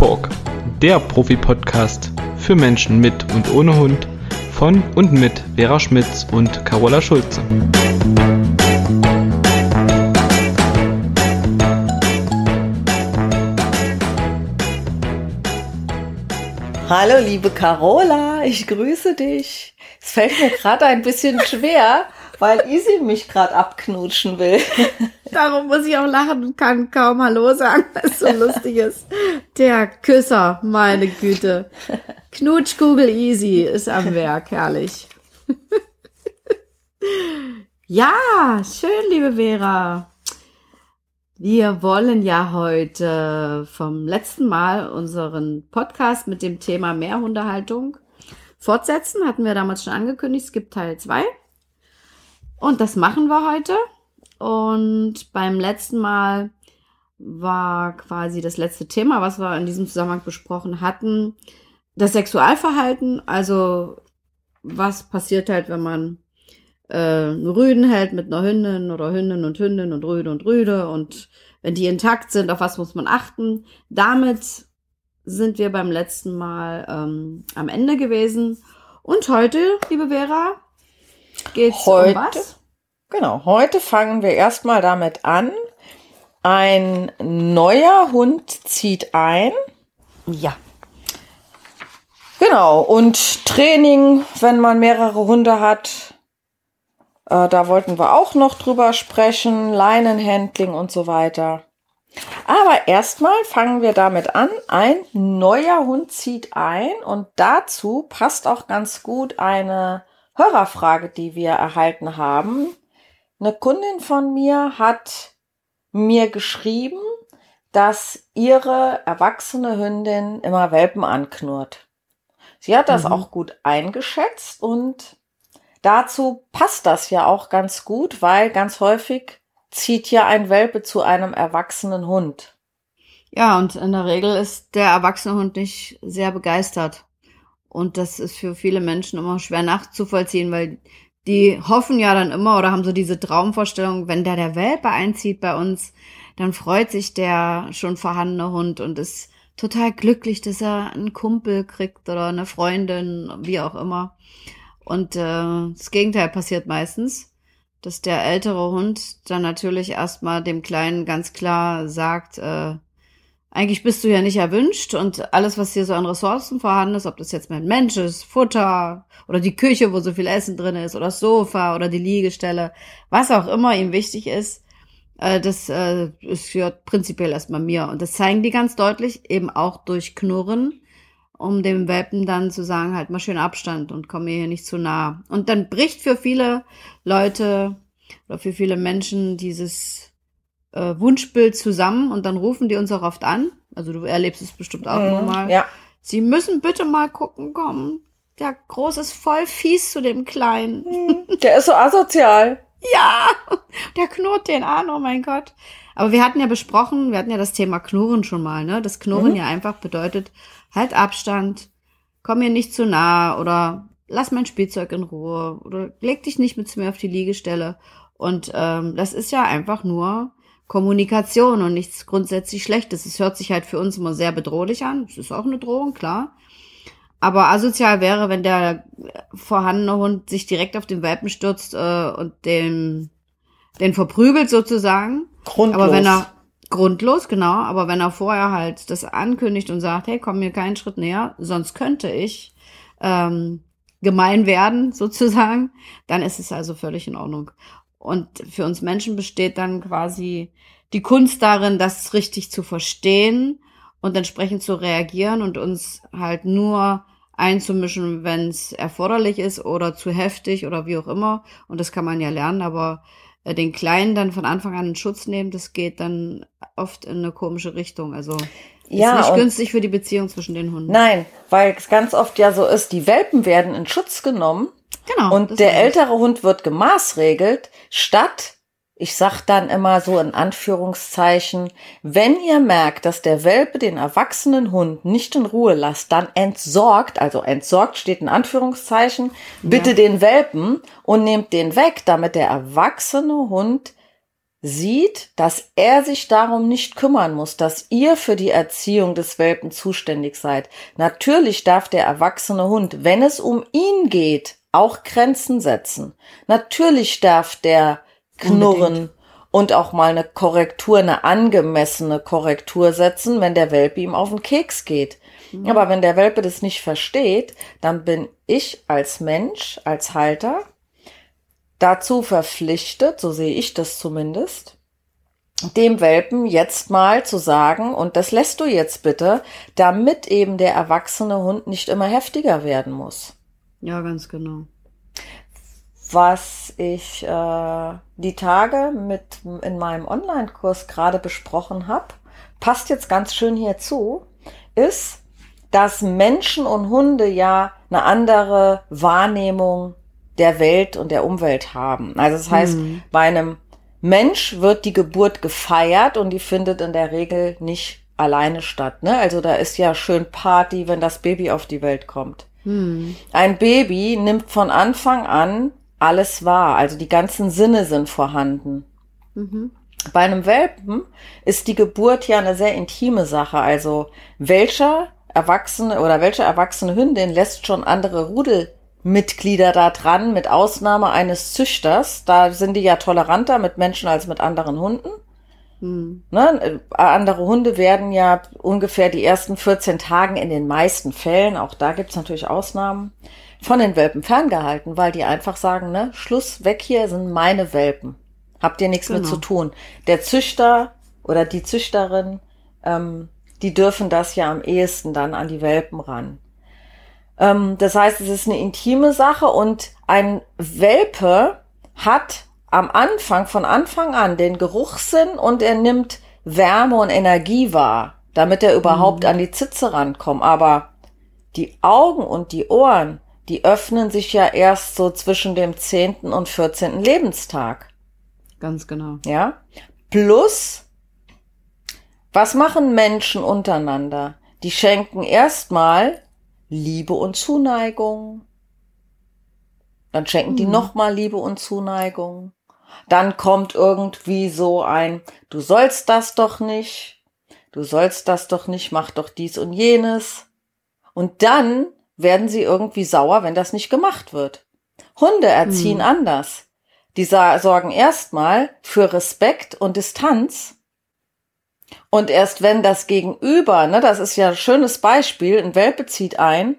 Talk, der Profi-Podcast für Menschen mit und ohne Hund von und mit Vera Schmitz und Carola Schulze. Hallo liebe Carola, ich grüße dich. Es fällt mir gerade ein bisschen schwer, weil Isi mich gerade abknutschen will. Darum muss ich auch lachen und kann kaum Hallo sagen, weil es so lustig ist. Der Küsser, meine Güte. Knutschkugel Easy ist am Werk, herrlich. ja, schön, liebe Vera. Wir wollen ja heute vom letzten Mal unseren Podcast mit dem Thema Mehrhundehaltung fortsetzen. Hatten wir damals schon angekündigt. Es gibt Teil zwei. Und das machen wir heute. Und beim letzten Mal war quasi das letzte Thema, was wir in diesem Zusammenhang besprochen hatten, das Sexualverhalten. Also was passiert halt, wenn man äh, Rüden hält mit einer Hündin oder Hündin und Hündin und Rüde und Rüde und wenn die intakt sind, auf was muss man achten. Damit sind wir beim letzten Mal ähm, am Ende gewesen. Und heute, liebe Vera, geht's heute, um was? Genau, heute fangen wir erstmal damit an. Ein neuer Hund zieht ein. Ja. Genau, und Training, wenn man mehrere Hunde hat. Äh, da wollten wir auch noch drüber sprechen. Leinenhandling und so weiter. Aber erstmal fangen wir damit an. Ein neuer Hund zieht ein und dazu passt auch ganz gut eine Hörerfrage, die wir erhalten haben. Eine Kundin von mir hat mir geschrieben, dass ihre erwachsene Hündin immer Welpen anknurrt. Sie hat das mhm. auch gut eingeschätzt und dazu passt das ja auch ganz gut, weil ganz häufig zieht ja ein Welpe zu einem erwachsenen Hund. Ja, und in der Regel ist der erwachsene Hund nicht sehr begeistert. Und das ist für viele Menschen immer schwer nachzuvollziehen, weil die hoffen ja dann immer oder haben so diese Traumvorstellung, wenn da der Welpe einzieht bei uns, dann freut sich der schon vorhandene Hund und ist total glücklich, dass er einen Kumpel kriegt oder eine Freundin, wie auch immer. Und äh, das Gegenteil passiert meistens dass der ältere Hund dann natürlich erstmal dem Kleinen ganz klar sagt, äh, eigentlich bist du ja nicht erwünscht und alles, was hier so an Ressourcen vorhanden ist, ob das jetzt mein Mensch ist, Futter oder die Küche, wo so viel Essen drin ist oder das Sofa oder die Liegestelle, was auch immer ihm wichtig ist, äh, das äh, ist ja prinzipiell erstmal mir. Und das zeigen die ganz deutlich, eben auch durch Knurren um dem Welpen dann zu sagen, halt mal schön Abstand und komm mir hier nicht zu nah. Und dann bricht für viele Leute oder für viele Menschen dieses äh, Wunschbild zusammen und dann rufen die uns auch oft an. Also du erlebst es bestimmt auch mhm, mal. Ja. Sie müssen bitte mal gucken, komm. Der Große ist voll fies zu dem Kleinen. Mhm. Der ist so asozial. ja, der knurrt den an, oh mein Gott. Aber wir hatten ja besprochen, wir hatten ja das Thema Knurren schon mal, ne? Das Knurren mhm. ja einfach bedeutet, halt Abstand, komm mir nicht zu nah oder lass mein Spielzeug in Ruhe oder leg dich nicht mit zu mir auf die Liegestelle. Und ähm, das ist ja einfach nur Kommunikation und nichts grundsätzlich Schlechtes. Es hört sich halt für uns immer sehr bedrohlich an. Es ist auch eine Drohung, klar. Aber asozial wäre, wenn der vorhandene Hund sich direkt auf den Welpen stürzt äh, und den, den verprügelt sozusagen. Grundlos. Aber wenn er Grundlos, genau. Aber wenn er vorher halt das ankündigt und sagt, hey, komm mir keinen Schritt näher, sonst könnte ich ähm, gemein werden, sozusagen, dann ist es also völlig in Ordnung. Und für uns Menschen besteht dann quasi die Kunst darin, das richtig zu verstehen und entsprechend zu reagieren und uns halt nur einzumischen, wenn es erforderlich ist oder zu heftig oder wie auch immer. Und das kann man ja lernen, aber äh, den Kleinen dann von Anfang an in Schutz nehmen, das geht dann oft in eine komische Richtung. Also ja, ist nicht günstig für die Beziehung zwischen den Hunden. Nein, weil es ganz oft ja so ist, die Welpen werden in Schutz genommen. Genau. Und der ältere Hund wird gemaßregelt, statt ich sag dann immer so in Anführungszeichen, wenn ihr merkt, dass der Welpe den erwachsenen Hund nicht in Ruhe lasst, dann entsorgt, also entsorgt steht in Anführungszeichen, bitte ja. den Welpen und nehmt den weg, damit der erwachsene Hund sieht, dass er sich darum nicht kümmern muss, dass ihr für die Erziehung des Welpen zuständig seid. Natürlich darf der erwachsene Hund, wenn es um ihn geht, auch Grenzen setzen. Natürlich darf der knurren Unbedingt. und auch mal eine Korrektur, eine angemessene Korrektur setzen, wenn der Welpe ihm auf den Keks geht. Mhm. Aber wenn der Welpe das nicht versteht, dann bin ich als Mensch, als Halter dazu verpflichtet, so sehe ich das zumindest, dem Welpen jetzt mal zu sagen, und das lässt du jetzt bitte, damit eben der erwachsene Hund nicht immer heftiger werden muss. Ja, ganz genau. Was ich äh, die Tage mit in meinem Online-Kurs gerade besprochen habe, passt jetzt ganz schön hierzu, ist, dass Menschen und Hunde ja eine andere Wahrnehmung der Welt und der Umwelt haben. Also das heißt, mhm. bei einem Mensch wird die Geburt gefeiert und die findet in der Regel nicht alleine statt. Ne? Also da ist ja schön Party, wenn das Baby auf die Welt kommt. Mhm. Ein Baby nimmt von Anfang an alles wahr, also die ganzen Sinne sind vorhanden. Mhm. Bei einem Welpen ist die Geburt ja eine sehr intime Sache. Also welcher Erwachsene oder welche erwachsene Hündin lässt schon andere Rudel Mitglieder da dran, mit Ausnahme eines Züchters. Da sind die ja toleranter mit Menschen als mit anderen Hunden. Hm. Ne? Andere Hunde werden ja ungefähr die ersten 14 Tagen in den meisten Fällen, auch da gibt's natürlich Ausnahmen, von den Welpen ferngehalten, weil die einfach sagen, ne, Schluss, weg hier sind meine Welpen. Habt ihr nichts genau. mit zu tun. Der Züchter oder die Züchterin, ähm, die dürfen das ja am ehesten dann an die Welpen ran. Ähm, das heißt, es ist eine intime Sache und ein Welpe hat am Anfang, von Anfang an, den Geruchssinn und er nimmt Wärme und Energie wahr, damit er überhaupt mhm. an die Zitze rankommt. Aber die Augen und die Ohren, die öffnen sich ja erst so zwischen dem zehnten und vierzehnten Lebenstag. Ganz genau. Ja. Plus, was machen Menschen untereinander? Die schenken erstmal Liebe und Zuneigung. Dann schenken die mhm. nochmal Liebe und Zuneigung. Dann kommt irgendwie so ein, du sollst das doch nicht, du sollst das doch nicht, mach doch dies und jenes. Und dann werden sie irgendwie sauer, wenn das nicht gemacht wird. Hunde erziehen mhm. anders. Die sorgen erstmal für Respekt und Distanz und erst wenn das Gegenüber, ne, das ist ja ein schönes Beispiel, ein Welpe zieht ein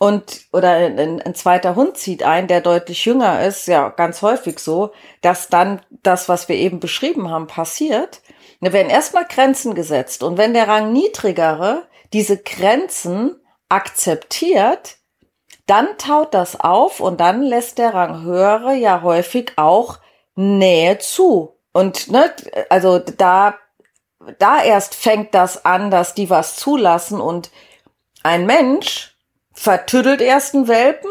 und oder ein, ein, zweiter Hund zieht ein, der deutlich jünger ist, ja ganz häufig so, dass dann das, was wir eben beschrieben haben, passiert. Da werden erstmal Grenzen gesetzt und wenn der Rang niedrigere diese Grenzen akzeptiert, dann taut das auf und dann lässt der Rang höhere ja häufig auch Nähe zu. Und ne, also da da erst fängt das an, dass die was zulassen und ein Mensch vertüdelt erst einen Welpen,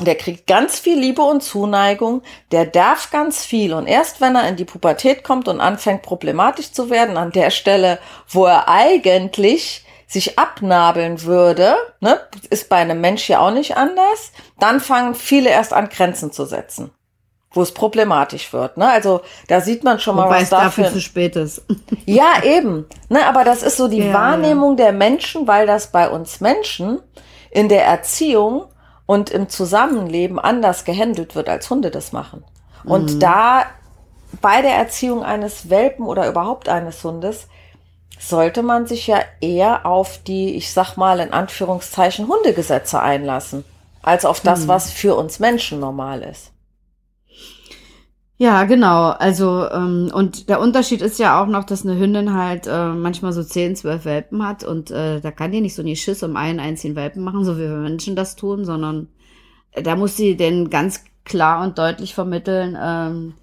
der kriegt ganz viel Liebe und Zuneigung, der darf ganz viel und erst wenn er in die Pubertät kommt und anfängt problematisch zu werden, an der Stelle, wo er eigentlich sich abnabeln würde, ne, ist bei einem Mensch ja auch nicht anders, dann fangen viele erst an Grenzen zu setzen wo es problematisch wird. Ne? Also da sieht man schon Wobei mal, was es dafür, dafür zu spät ist. ja, eben. Ne? Aber das ist so die ja, Wahrnehmung ja. der Menschen, weil das bei uns Menschen in der Erziehung und im Zusammenleben anders gehandelt wird, als Hunde das machen. Und mhm. da bei der Erziehung eines Welpen oder überhaupt eines Hundes sollte man sich ja eher auf die, ich sag mal in Anführungszeichen, Hundegesetze einlassen, als auf das, mhm. was für uns Menschen normal ist. Ja, genau. Also, ähm, und der Unterschied ist ja auch noch, dass eine Hündin halt äh, manchmal so 10, 12 Welpen hat und äh, da kann die nicht so nie Schiss um einen einzigen Welpen machen, so wie wir Menschen das tun, sondern äh, da muss sie denn ganz klar und deutlich vermitteln, ähm,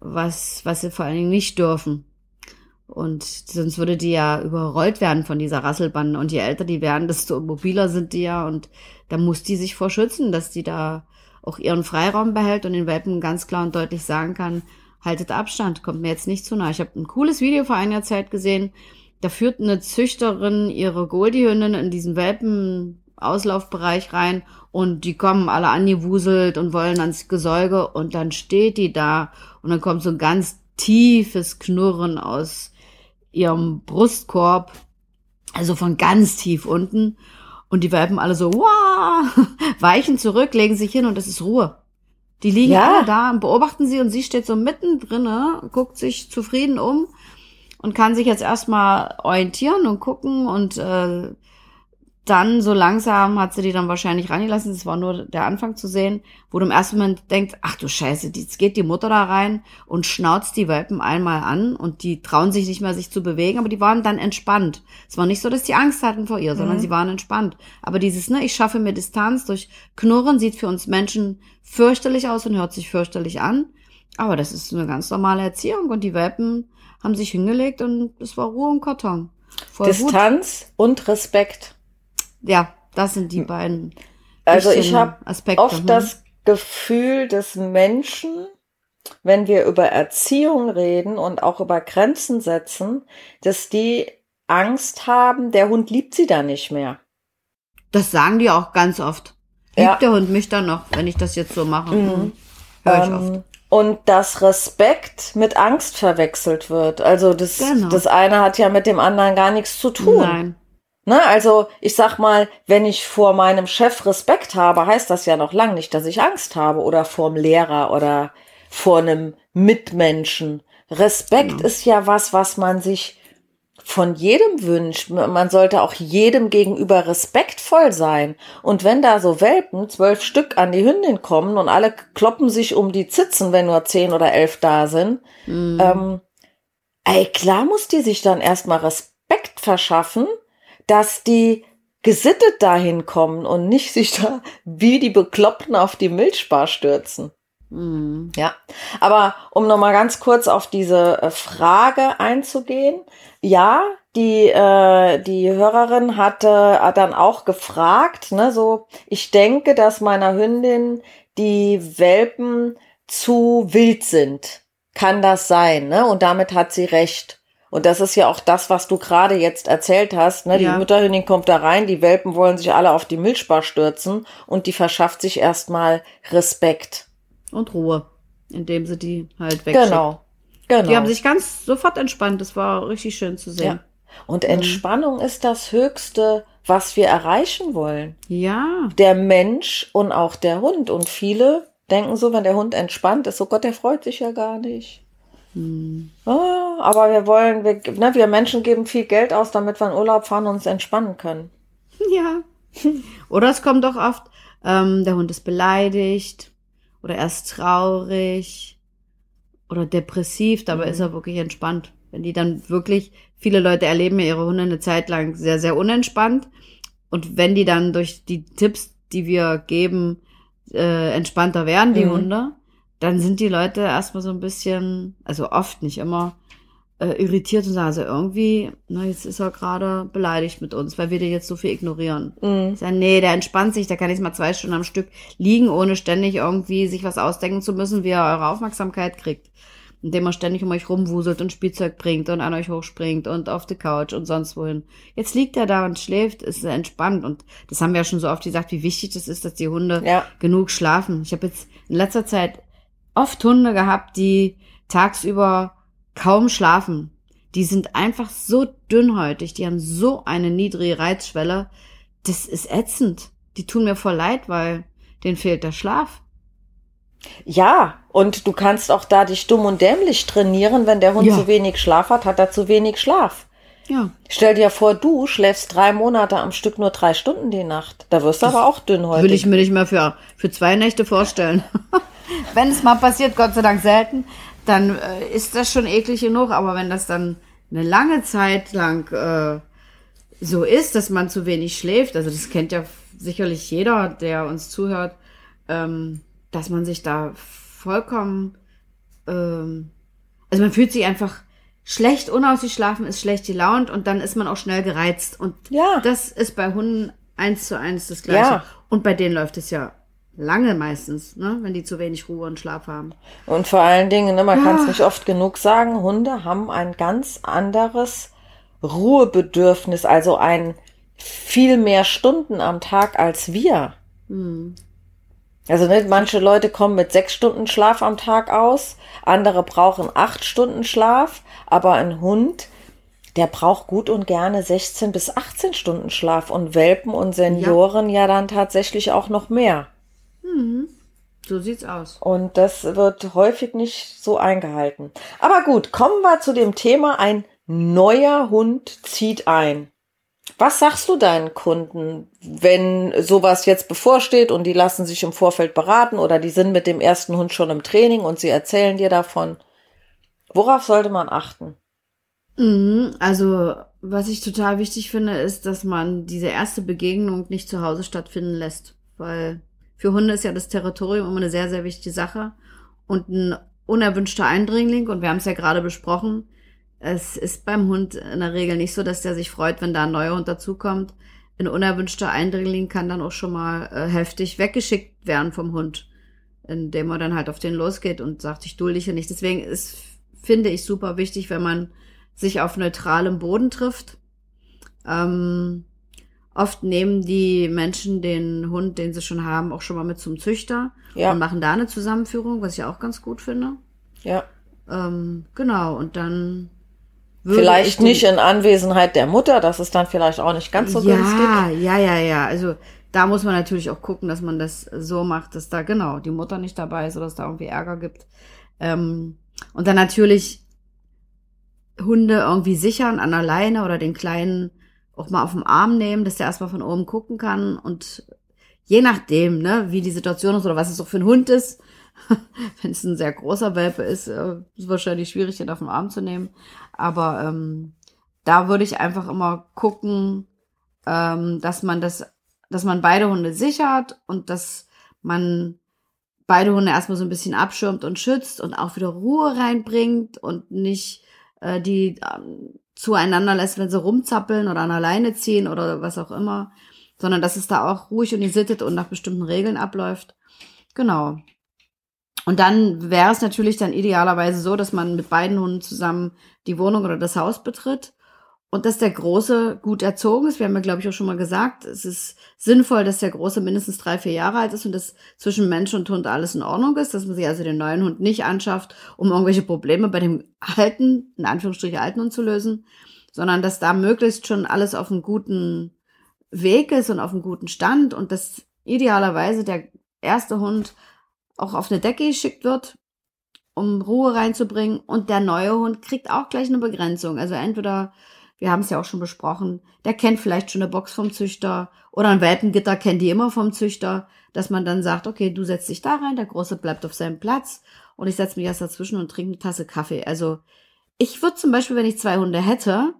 was, was sie vor allen Dingen nicht dürfen. Und sonst würde die ja überrollt werden von dieser Rasselbande. Und je älter die werden, desto mobiler sind die ja. Und da muss die sich vor schützen, dass die da auch ihren Freiraum behält und den Welpen ganz klar und deutlich sagen kann, haltet Abstand, kommt mir jetzt nicht zu nah. Ich habe ein cooles Video vor einiger Zeit gesehen, da führt eine Züchterin ihre Goldie-Hündin in diesen Welpen-Auslaufbereich rein und die kommen alle angewuselt und wollen ans Gesäuge und dann steht die da und dann kommt so ein ganz tiefes Knurren aus ihrem Brustkorb, also von ganz tief unten. Und die Welpen alle so, wow, weichen zurück, legen sich hin und es ist Ruhe. Die liegen Ja. alle da und beobachten sie und sie steht so mittendrin, guckt sich zufrieden um und kann sich jetzt erstmal orientieren und gucken und äh, dann so langsam hat sie die dann wahrscheinlich reingelassen. Das war nur der Anfang zu sehen, wo du im ersten Moment denkst, ach du Scheiße, jetzt geht die Mutter da rein und schnauzt die Welpen einmal an und die trauen sich nicht mehr, sich zu bewegen, aber die waren dann entspannt. Es war nicht so, dass die Angst hatten vor ihr, sondern sie waren entspannt. Aber dieses, ne, ich schaffe mir Distanz durch Knurren, sieht für uns Menschen fürchterlich aus und hört sich fürchterlich an. Aber das ist eine ganz normale Erziehung und die Welpen haben sich hingelegt und es war Ruhe und Karton. Voll gut. Distanz und Respekt. Ja, das sind die beiden. Also ich habe oft hm. das Gefühl, dass Menschen, wenn wir über Erziehung reden und auch über Grenzen setzen, dass die Angst haben, der Hund liebt sie da nicht mehr. Das sagen die auch ganz oft. Liebt Ja. der Hund mich dann noch, wenn ich das jetzt so mache? Mhm. Hör ich oft. Ähm, und dass Respekt mit Angst verwechselt wird. Also das, Genau. das eine hat ja mit dem anderen gar nichts zu tun. Nein. Ne? Also ich sag mal, wenn ich vor meinem Chef Respekt habe, heißt das ja noch lang nicht, dass ich Angst habe oder vorm Lehrer oder vor einem Mitmenschen. Respekt ist ja was, was man sich von jedem wünscht. Man sollte auch jedem gegenüber respektvoll sein. Und wenn da so Welpen, zwölf Stück an die Hündin kommen und alle kloppen sich um die Zitzen, wenn nur zehn oder elf da sind, ähm, ey, klar muss die sich dann erstmal Respekt verschaffen, dass die gesittet dahin kommen und nicht sich da wie die Bekloppten auf die Milchbar stürzen. Mhm. Ja, aber um noch mal ganz kurz auf diese äh, Frage einzugehen. Ja, die, äh, die Hörerin hatte hat dann auch gefragt, ne, so, ich denke, dass meiner Hündin die Welpen zu wild sind. Kann das sein, ne? Und damit hat sie recht. Und das ist ja auch das, was du gerade jetzt erzählt hast. Ne? Die Ja. Mutterhündin kommt da rein, die Welpen wollen sich alle auf die Milchbar stürzen und die verschafft sich erstmal Respekt. Und Ruhe, indem sie die halt wegschickt. Genau. Genau. Die haben sich ganz sofort entspannt. Das war richtig schön zu sehen. Und Entspannung ist das Höchste, was wir erreichen wollen. Ja. Der Mensch und auch der Hund. Und viele denken so, wenn der Hund entspannt ist, oh Gott, der freut sich ja gar nicht. Ah, aber wir wollen, wir, ne, wir Menschen geben viel Geld aus, damit wir in Urlaub fahren und uns entspannen können. Ja. Oder es kommt auch oft, ähm, der Hund ist beleidigt oder er ist traurig oder depressiv, dabei Mhm. ist er wirklich entspannt. Wenn die dann wirklich, viele Leute erleben ja ihre Hunde eine Zeit lang sehr, sehr unentspannt. Und wenn die dann durch die Tipps, die wir geben, äh, entspannter werden, die Mhm. Hunde, dann sind die Leute erstmal so ein bisschen, also oft nicht immer, äh, irritiert und sagen, also irgendwie, na, jetzt ist er gerade beleidigt mit uns, weil wir den jetzt so viel ignorieren. Mhm. Ich sag, nee, der entspannt sich, da kann ich mal zwei Stunden am Stück liegen, ohne ständig irgendwie sich was ausdenken zu müssen, wie er eure Aufmerksamkeit kriegt. Indem er ständig um euch rumwuselt und Spielzeug bringt und an euch hochspringt und auf die Couch und sonst wohin. Jetzt liegt er da und schläft, ist er entspannt. Und das haben wir ja schon so oft gesagt, wie wichtig das ist, dass die Hunde Ja. genug schlafen. Ich habe jetzt in letzter Zeit oft Hunde gehabt, die tagsüber kaum schlafen. Die sind einfach so dünnhäutig, die haben so eine niedrige Reizschwelle. Das ist ätzend. Die tun mir voll leid, weil denen fehlt der Schlaf. Ja, und du kannst auch da dich dumm und dämlich trainieren. Wenn der Hund Ja. zu wenig Schlaf hat, hat er zu wenig Schlaf. Ja. Stell dir vor, du schläfst drei Monate am Stück nur drei Stunden die Nacht. Da wirst du aber auch dünnhäutig. Will ich mir nicht mehr für, für zwei Nächte vorstellen. wenn es mal passiert, Gott sei Dank selten, dann äh, ist das schon eklig genug. Aber wenn das dann eine lange Zeit lang äh, so ist, dass man zu wenig schläft, also das kennt ja sicherlich jeder, der uns zuhört, ähm, dass man sich da vollkommen, ähm, also man fühlt sich einfach schlecht unausgeschlafen, ist schlecht gelaunt und dann ist man auch schnell gereizt. Und Ja. das ist bei Hunden eins zu eins das Gleiche. Ja. Und bei denen läuft es ja lange meistens, ne, wenn die zu wenig Ruhe und Schlaf haben. Und vor allen Dingen, ne, man kann es Ah. nicht oft genug sagen, Hunde haben ein ganz anderes Ruhebedürfnis, also ein viel mehr Stunden am Tag als wir. Hm. Also nicht, manche Leute kommen mit sechs Stunden Schlaf am Tag aus, andere brauchen acht Stunden Schlaf, aber ein Hund, der braucht gut und gerne 16 bis 18 Stunden Schlaf und Welpen und Senioren ja, ja dann tatsächlich auch noch mehr. Mhm. So sieht's aus. Und das wird häufig nicht so eingehalten. Aber gut, kommen wir zu dem Thema, ein neuer Hund zieht ein. Was sagst du deinen Kunden, wenn sowas jetzt bevorsteht und die lassen sich im Vorfeld beraten oder die sind mit dem ersten Hund schon im Training und sie erzählen dir davon? Worauf sollte man achten? Mhm, also, was ich total wichtig finde, ist, dass man diese erste Begegnung nicht zu Hause stattfinden lässt, weil für Hunde ist ja das Territorium immer eine sehr, sehr wichtige Sache und ein unerwünschter Eindringling, und wir haben es ja gerade besprochen, es ist beim Hund in der Regel nicht so, dass der sich freut, wenn da ein neuer Hund dazukommt. Ein unerwünschter Eindringling kann dann auch schon mal äh, heftig weggeschickt werden vom Hund, indem er dann halt auf den losgeht und sagt, ich dulde dich ja nicht. Deswegen ist, finde ich, super wichtig, wenn man sich auf neutralem Boden trifft. Ähm, oft nehmen die Menschen den Hund, den sie schon haben, auch schon mal mit zum Züchter ja. und machen da eine Zusammenführung, was ich auch ganz gut finde. Ja. Ähm, genau, und dann Vielleicht nicht in Anwesenheit der Mutter, das ist dann vielleicht auch nicht ganz so ja, günstig. Ja, ja, ja. Also da muss man natürlich auch gucken, dass man das so macht, dass da genau die Mutter nicht dabei ist oder dass da irgendwie Ärger gibt. Ähm, und dann natürlich Hunde irgendwie sichern an der Leine oder den Kleinen auch mal auf den Arm nehmen, dass der erstmal von oben gucken kann und je nachdem, ne, wie die Situation ist oder was es auch für ein Hund ist, wenn es ein sehr großer Welpe ist, äh, ist es wahrscheinlich schwierig, den auf den Arm zu nehmen. Aber ähm, da würde ich einfach immer gucken, ähm, dass man das, dass man beide Hunde sichert und dass man beide Hunde erstmal so ein bisschen abschirmt und schützt und auch wieder Ruhe reinbringt und nicht äh, die ähm, zueinander lässt, wenn sie rumzappeln oder an alleine ziehen oder was auch immer, sondern dass es da auch ruhig und gesittet und nach bestimmten Regeln abläuft. Genau. Und dann wäre es natürlich dann idealerweise so, dass man mit beiden Hunden zusammen die Wohnung oder das Haus betritt und dass der Große gut erzogen ist. Wir haben ja, glaube ich, auch schon mal gesagt, es ist sinnvoll, dass der Große mindestens drei, vier Jahre alt ist und dass zwischen Mensch und Hund alles in Ordnung ist, dass man sich also den neuen Hund nicht anschafft, um irgendwelche Probleme bei dem alten, in Anführungsstrichen alten Hund zu lösen, sondern dass da möglichst schon alles auf einem guten Weg ist und auf einem guten Stand und dass idealerweise der erste Hund auch auf eine Decke geschickt wird, um Ruhe reinzubringen. Und der neue Hund kriegt auch gleich eine Begrenzung. Also entweder, wir haben es ja auch schon besprochen, der kennt vielleicht schon eine Box vom Züchter oder ein Welpengitter kennt die immer vom Züchter, dass man dann sagt, okay, du setzt dich da rein, der Große bleibt auf seinem Platz und ich setze mich erst dazwischen und trinke eine Tasse Kaffee. Also ich würde zum Beispiel, wenn ich zwei Hunde hätte,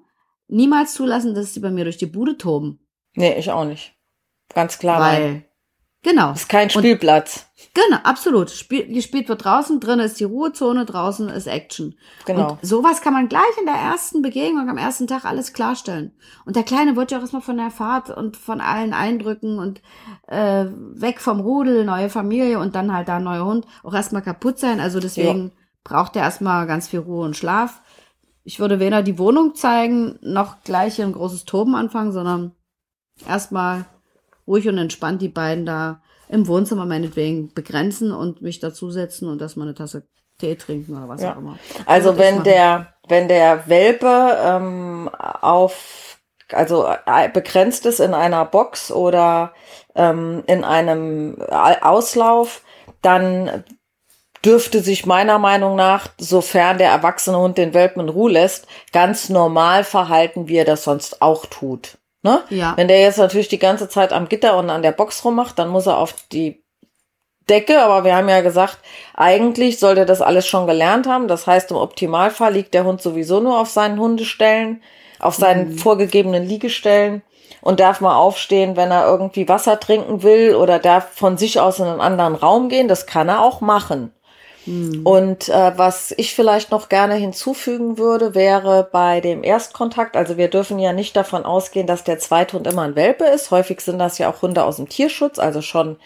niemals zulassen, dass sie bei mir durch die Bude toben. Nee, ich auch nicht. Ganz klar. Weil, rein. Genau. Ist kein Spielplatz. Genau, absolut. Spiel, gespielt wird draußen, drin ist die Ruhezone, draußen ist Action. Genau. Und sowas kann man gleich in der ersten Begegnung am ersten Tag alles klarstellen. Und der Kleine wird ja auch erstmal von der Fahrt und von allen Eindrücken und äh, weg vom Rudel, neue Familie und dann halt da neuer Hund auch erstmal kaputt sein. Also deswegen ja. braucht er erstmal ganz viel Ruhe und Schlaf. Ich würde weder die Wohnung zeigen, noch gleich hier ein großes Toben anfangen, sondern erstmal ruhig und entspannt die beiden da im Wohnzimmer meinetwegen begrenzen und mich dazusetzen und dass mal eine Tasse Tee trinken oder was ja. auch immer. Also wenn der, wenn der Welpe ähm, auf, also äh, begrenzt ist in einer Box oder ähm, in einem Auslauf, dann dürfte sich meiner Meinung nach, sofern der erwachsene Hund den Welpen in Ruhe lässt, ganz normal verhalten, wie er das sonst auch tut. Ne? Ja. Wenn der jetzt natürlich die ganze Zeit am Gitter und an der Box rummacht, dann muss er auf die Decke, aber wir haben ja gesagt, eigentlich sollte das alles schon gelernt haben. Das heißt, im Optimalfall liegt der Hund sowieso nur auf seinen Hundestellen, auf seinen mhm. vorgegebenen Liegestellen und darf mal aufstehen, wenn er irgendwie Wasser trinken will oder darf von sich aus in einen anderen Raum gehen. Das kann er auch machen. Mhm. Und äh, was ich vielleicht noch gerne hinzufügen würde, wäre bei dem Erstkontakt, also wir dürfen ja nicht davon ausgehen, dass der Zweithund immer ein Welpe ist. Häufig sind das ja auch Hunde aus dem Tierschutz, also schon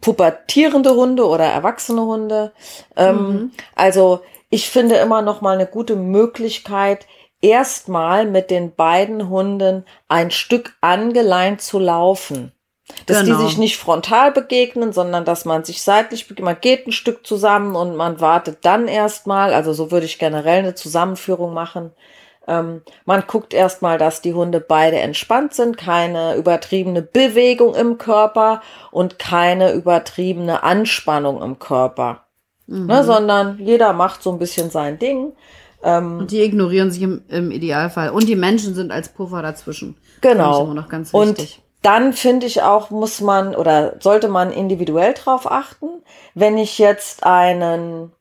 pubertierende Hunde oder erwachsene Hunde. Ähm, mhm. Also ich finde immer noch mal eine gute Möglichkeit, erstmal mit den beiden Hunden ein Stück angeleint zu laufen. Dass Genau. die sich nicht frontal begegnen, sondern dass man sich seitlich begegnet. Man geht ein Stück zusammen und man wartet dann erstmal. Also so würde ich generell eine Zusammenführung machen. Ähm, man guckt erstmal, dass die Hunde beide entspannt sind, keine übertriebene Bewegung im Körper und keine übertriebene Anspannung im Körper. Mhm. Ne, sondern jeder macht so ein bisschen sein Ding. Ähm, Und die ignorieren sich im, im Idealfall. Und die Menschen sind als Puffer dazwischen. Finde ich Genau. immer noch ganz Und wichtig. Dann finde ich auch, muss man oder sollte man individuell drauf achten, wenn ich jetzt einen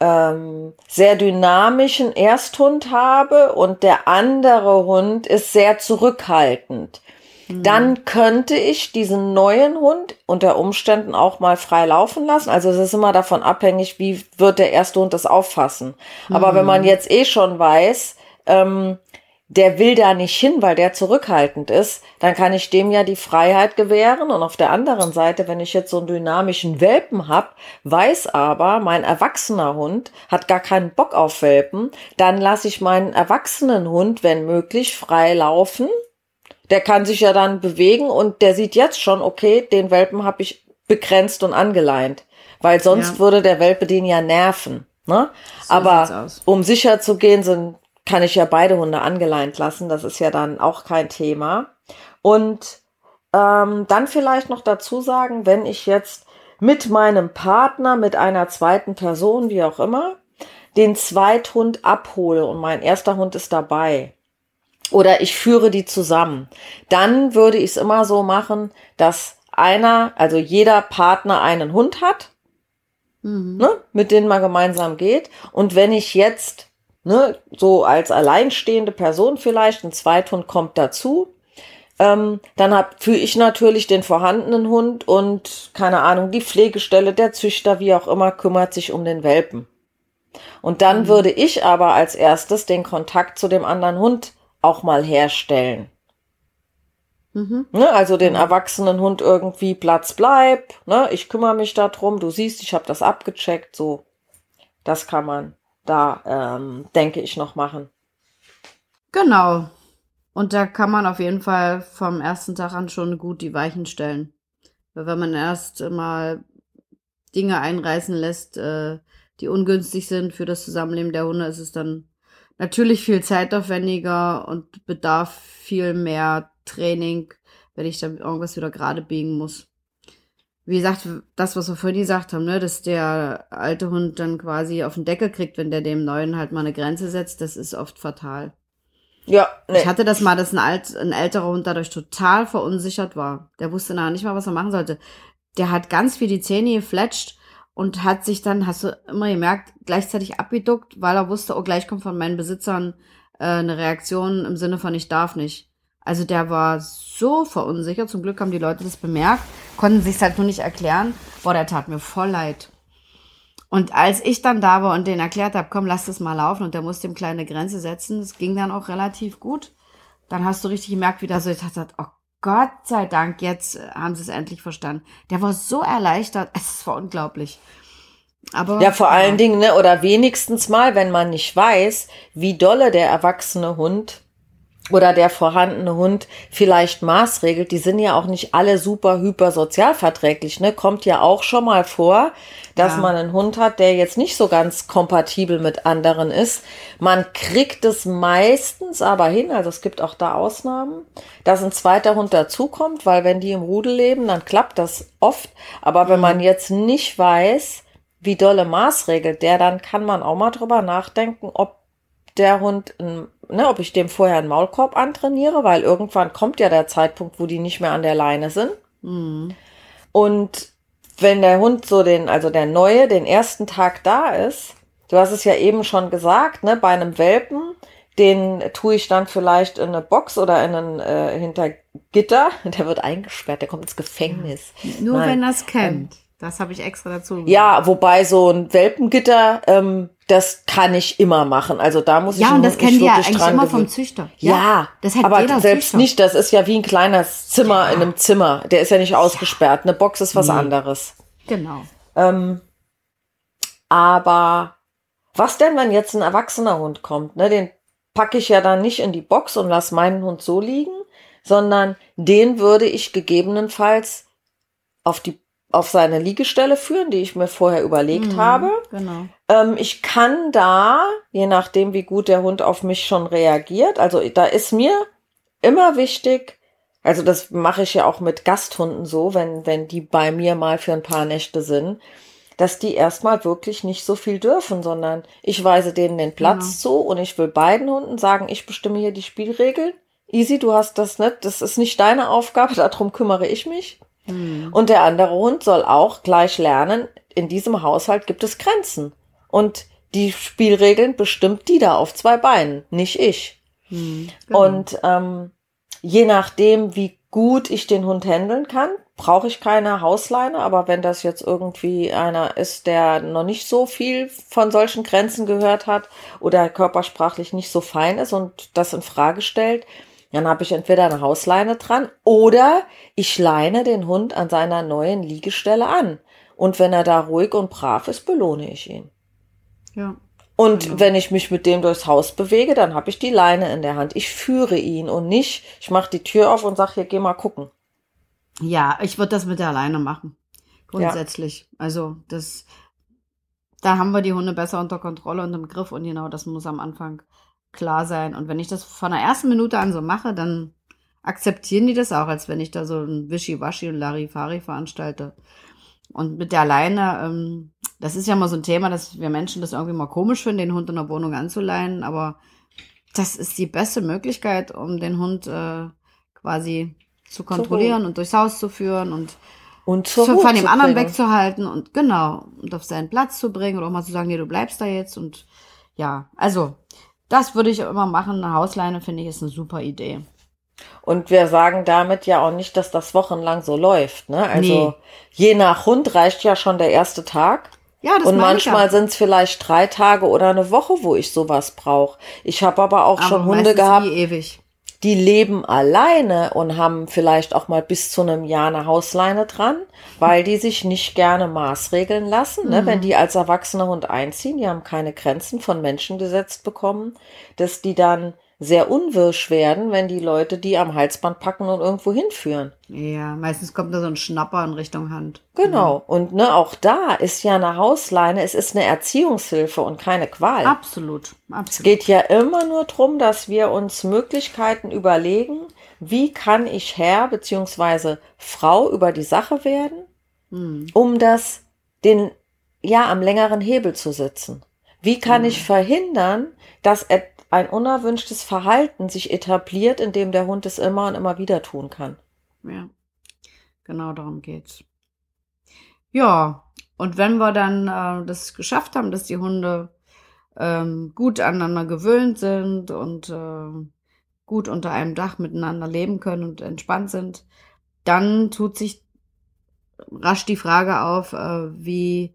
ähm, sehr dynamischen Ersthund habe und der andere Hund ist sehr zurückhaltend. Dann könnte ich diesen neuen Hund unter Umständen auch mal frei laufen lassen. Also es ist immer davon abhängig, wie wird der erste Hund das auffassen. Aber wenn man jetzt eh schon weiß, ähm, der will da nicht hin, weil der zurückhaltend ist, dann kann ich dem ja die Freiheit gewähren. Und auf der anderen Seite, wenn ich jetzt so einen dynamischen Welpen hab, weiß aber, mein erwachsener Hund hat gar keinen Bock auf Welpen, dann lasse ich meinen erwachsenen Hund, wenn möglich, frei laufen. Der kann sich ja dann bewegen und der sieht jetzt schon, okay, den Welpen habe ich begrenzt und angeleint. Weil sonst Ja. würde der Welpe den ja nerven. Ne? So Aber um sicher zu gehen, sind, kann ich ja beide Hunde angeleint lassen. Das ist ja dann auch kein Thema. Und ähm, dann vielleicht noch dazu sagen, wenn ich jetzt mit meinem Partner, mit einer zweiten Person, wie auch immer, den Zweithund abhole und mein erster Hund ist dabei oder ich führe die zusammen, dann würde ich es immer so machen, dass einer, also jeder Partner einen Hund hat, Mhm. ne, mit denen man gemeinsam geht. Und wenn ich jetzt, ne, so als alleinstehende Person vielleicht, ein Zweithund kommt dazu, ähm, dann hab, führe ich natürlich den vorhandenen Hund und, keine Ahnung, die Pflegestelle, der Züchter, wie auch immer, kümmert sich um den Welpen. Und dann würde ich aber als erstes den Kontakt zu dem anderen Hund auch mal herstellen. Mhm. Ne, also den erwachsenen Hund irgendwie Platz bleib, ne, ich kümmere mich darum, du siehst, ich habe das abgecheckt, so. Das kann man da, ähm, denke ich, noch machen. Genau. Und da kann man auf jeden Fall vom ersten Tag an schon gut die Weichen stellen. Weil wenn man erst mal Dinge einreißen lässt, äh, die ungünstig sind für das Zusammenleben der Hunde, ist es dann natürlich viel zeitaufwendiger und bedarf viel mehr Training, wenn ich dann irgendwas wieder gerade biegen muss. Wie gesagt, das, was wir vorhin gesagt haben, ne, dass der alte Hund dann quasi auf den Deckel kriegt, wenn der dem neuen halt mal eine Grenze setzt, das ist oft fatal. Ja, ne, Ich hatte das mal, dass ein, alt, ein älterer Hund dadurch total verunsichert war. Der wusste nachher nicht mal, was er machen sollte. Der hat ganz viel die Zähne gefletscht und hat sich dann, hast du immer gemerkt, gleichzeitig abgeduckt, weil er wusste, oh, gleich kommt von meinen Besitzern äh, eine Reaktion im Sinne von ich darf nicht. Also der war so verunsichert. Zum Glück haben die Leute das bemerkt, konnten sich halt nur nicht erklären. Boah, der tat mir voll leid. Und als ich dann da war und den erklärt habe, komm, lass das mal laufen und der musste ihm kleine Grenze setzen, das ging dann auch relativ gut. Dann hast du richtig gemerkt, wie der so gesagt hat, oh Gott sei Dank, jetzt äh, haben sie es endlich verstanden. Der war so erleichtert, es war unglaublich. Aber ja, vor allen Dingen, ne, oder wenigstens mal, wenn man nicht weiß, wie dolle der erwachsene Hund oder der vorhandene Hund vielleicht maßregelt, die sind ja auch nicht alle super hyper sozialverträglich, ne? Kommt ja auch schon mal vor, dass Ja. man einen Hund hat, der jetzt nicht so ganz kompatibel mit anderen ist. Man kriegt es meistens aber hin, also es gibt auch da Ausnahmen, dass ein zweiter Hund dazukommt, weil wenn die im Rudel leben, dann klappt das oft. Aber wenn man jetzt nicht weiß, wie dolle maßregelt der, dann kann man auch mal drüber nachdenken, ob der Hund, ne, ob ich dem vorher einen Maulkorb antrainiere, weil irgendwann kommt ja der Zeitpunkt, wo die nicht mehr an der Leine sind. Mhm. Und wenn der Hund so den, also der neue, den ersten Tag da ist, du hast es ja eben schon gesagt, ne, bei einem Welpen, den tue ich dann vielleicht in eine Box oder in einen äh, hinter Gitter. Der wird eingesperrt, der kommt ins Gefängnis. Nur Nein. wenn er es kennt. Das habe ich extra dazu gesagt. Ja, wobei so ein Welpengitter, ähm, das kann ich immer machen. Also da muss ich Ja, und das kennen die ja eigentlich immer vom Züchter. Ja, das hat aber jeder selbst Züchter. nicht, das ist ja wie ein kleines Zimmer in einem Zimmer. Der ist ja nicht ausgesperrt. Eine Box ist was Nee. anderes. Genau. Ähm, aber was denn, wenn jetzt ein erwachsener Hund kommt? Ne, den packe ich ja dann nicht in die Box und lass meinen Hund so liegen, sondern den würde ich gegebenenfalls auf die auf seine Liegestelle führen, die ich mir vorher überlegt Mhm, habe. Genau. Ähm, ich kann da, je nachdem, wie gut der Hund auf mich schon reagiert, also da ist mir immer wichtig, also das mache ich ja auch mit Gasthunden so, wenn, wenn die bei mir mal für ein paar Nächte sind, dass die erstmal wirklich nicht so viel dürfen, sondern ich weise denen den Platz zu und ich will beiden Hunden sagen, ich bestimme hier die Spielregeln. Easy, du hast das nicht, das ist nicht deine Aufgabe, darum kümmere ich mich. Mhm. Und der andere Hund soll auch gleich lernen, in diesem Haushalt gibt es Grenzen. Und die Spielregeln bestimmt die da auf zwei Beinen, nicht ich. Mhm. Genau. Und ähm, je nachdem, wie gut ich den Hund handeln kann, brauche ich keine Hausleine. Aber wenn das jetzt irgendwie einer ist, der noch nicht so viel von solchen Grenzen gehört hat oder körpersprachlich nicht so fein ist und das in Frage stellt, dann habe ich entweder eine Hausleine dran oder ich leine den Hund an seiner neuen Liegestelle an. Und wenn er da ruhig und brav ist, belohne ich ihn. ja. Und Genau. wenn ich mich mit dem durchs Haus bewege, dann habe ich die Leine in der Hand. Ich führe ihn und nicht, ich mache die Tür auf und sage, hier, geh mal gucken. Ja, ich würde das mit der alleine machen. Grundsätzlich. Also, das, da haben wir die Hunde besser unter Kontrolle und im Griff und genau das muss am Anfang klar sein. Und wenn ich das von der ersten Minute an so mache, dann akzeptieren die das auch, als wenn ich da so ein Wischiwaschi und Larifari veranstalte. Und mit der Leine, ähm, das ist ja mal so ein Thema, dass wir Menschen das irgendwie mal komisch finden, den Hund in der Wohnung anzuleihen, aber das ist die beste Möglichkeit, um den Hund äh, quasi zu kontrollieren und durchs Haus zu führen und Und zur von, dem zu anderen bringen. wegzuhalten und genau, und auf seinen Platz zu bringen oder auch mal zu sagen, nee, du bleibst da jetzt und ja, also das würde ich immer machen. Eine Hausleine finde ich ist eine super Idee. Und wir sagen damit ja auch nicht, dass das wochenlang so läuft. Ne? Also Nee. je nach Hund reicht ja schon der erste Tag. Ja, das und manchmal sind es vielleicht drei Tage oder eine Woche, wo ich sowas brauche. Ich habe aber auch schon Aber Hunde meistens gehabt, nie ewig. Die leben alleine und haben vielleicht auch mal bis zu einem Jahr eine Hausleine dran, weil die sich nicht gerne maßregeln lassen. Ne? Mhm. Wenn die als erwachsener Hund einziehen, die haben keine Grenzen von Menschen gesetzt bekommen, dass die dann sehr unwirsch werden, wenn die Leute die am Halsband packen und irgendwo hinführen. Ja, meistens kommt da so ein Schnapper in Richtung Hand. Genau. Und ne, auch da ist ja eine Hausleine, es ist eine Erziehungshilfe und keine Qual. Absolut, Es absolut. geht ja immer nur darum, dass wir uns Möglichkeiten überlegen, wie kann ich Herr bzw. Frau über die Sache werden, Hm. um das den ja am längeren Hebel zu sitzen. Wie kann ich verhindern, dass et- ein unerwünschtes Verhalten sich etabliert, indem der Hund es immer und immer wieder tun kann? Ja, genau darum geht's. Ja, und wenn wir dann äh, das geschafft haben, dass die Hunde ähm, gut aneinander gewöhnt sind und äh, gut unter einem Dach miteinander leben können und entspannt sind, dann tut sich rasch die Frage auf, äh, wie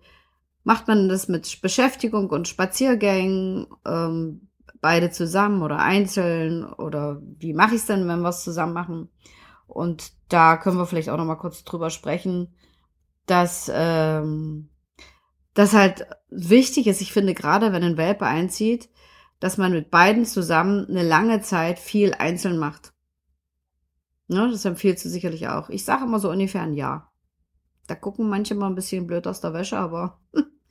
macht man das mit Beschäftigung und Spaziergängen, ähm, beide zusammen oder einzeln oder wie mache ich es denn, wenn wir es zusammen machen? Und da können wir vielleicht auch noch mal kurz drüber sprechen, dass ähm, das halt wichtig ist. Ich finde gerade, wenn ein Welpe einzieht, dass man mit beiden zusammen eine lange Zeit viel einzeln macht. Ne, das empfiehlst du sicherlich auch. Ich sage immer so ungefähr ein Jahr. Da gucken manche mal ein bisschen blöd aus der Wäsche, aber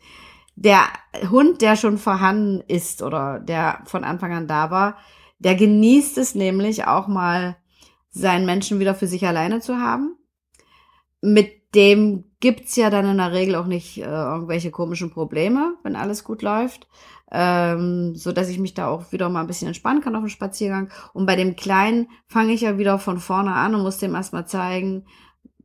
der Hund, der schon vorhanden ist oder der von Anfang an da war, der genießt es nämlich auch mal, seinen Menschen wieder für sich alleine zu haben. Mit dem gibt's ja dann in der Regel auch nicht äh, irgendwelche komischen Probleme, wenn alles gut läuft. Ähm, so dass ich mich da auch wieder mal ein bisschen entspannen kann auf dem Spaziergang. Und bei dem Kleinen fange ich ja wieder von vorne an und muss dem erstmal zeigen,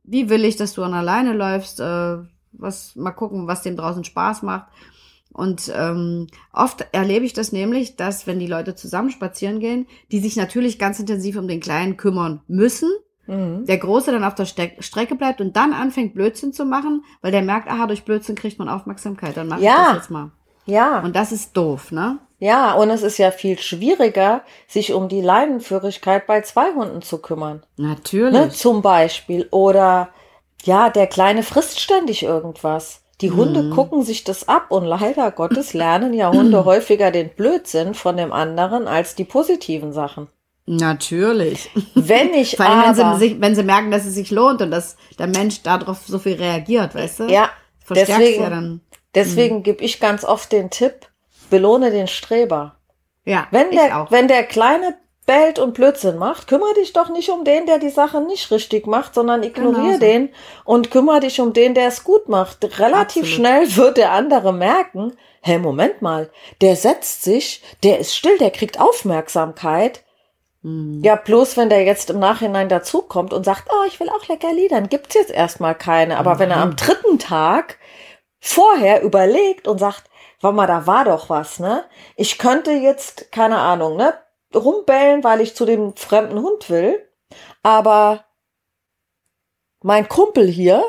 wie will ich, dass du an alleine läufst, äh, was, mal gucken, was dem draußen Spaß macht. Und ähm, oft erlebe ich das nämlich, dass wenn die Leute zusammen spazieren gehen, die sich natürlich ganz intensiv um den Kleinen kümmern müssen, Mhm. der Große dann auf der Ste Strecke bleibt und dann anfängt Blödsinn zu machen, weil der merkt, aha, durch Blödsinn kriegt man Aufmerksamkeit, dann mach ich Ja. das jetzt mal. Ja. Und das ist doof, ne? Ja, und es ist ja viel schwieriger, sich um die Leinenführigkeit bei zwei Hunden zu kümmern. Natürlich. Ne, zum Beispiel. Oder ja, der Kleine frisst ständig irgendwas. Die Hunde Mhm. gucken sich das ab und leider Gottes lernen ja Hunde häufiger den Blödsinn von dem anderen als die positiven Sachen. Natürlich. Wenn ich Vor allem, wenn aber, sie, sich, wenn sie merken, dass es sich lohnt und dass der Mensch darauf so viel reagiert, weißt du? ja, Verstärkt deswegen, ja dann. deswegen gebe ich ganz oft den Tipp, belohne den Streber. Ja, Wenn der, auch. wenn der Kleine bellt und Blödsinn macht, kümmere dich doch nicht um den, der die Sache nicht richtig macht, sondern ignoriere Genau so. den und kümmere dich um den, der es gut macht. Relativ Absolut. schnell wird der andere merken, hey, Moment mal, der setzt sich, der ist still, der kriegt Aufmerksamkeit. Hm. Ja, bloß wenn der jetzt im Nachhinein dazukommt und sagt, oh, ich will auch Leckerli, dann gibt's jetzt erstmal keine. Aber wenn er am dritten Tag vorher überlegt und sagt, warte mal, da war doch was, ne? Ich könnte jetzt, keine Ahnung, ne, rumbellen, weil ich zu dem fremden Hund will, aber mein Kumpel hier,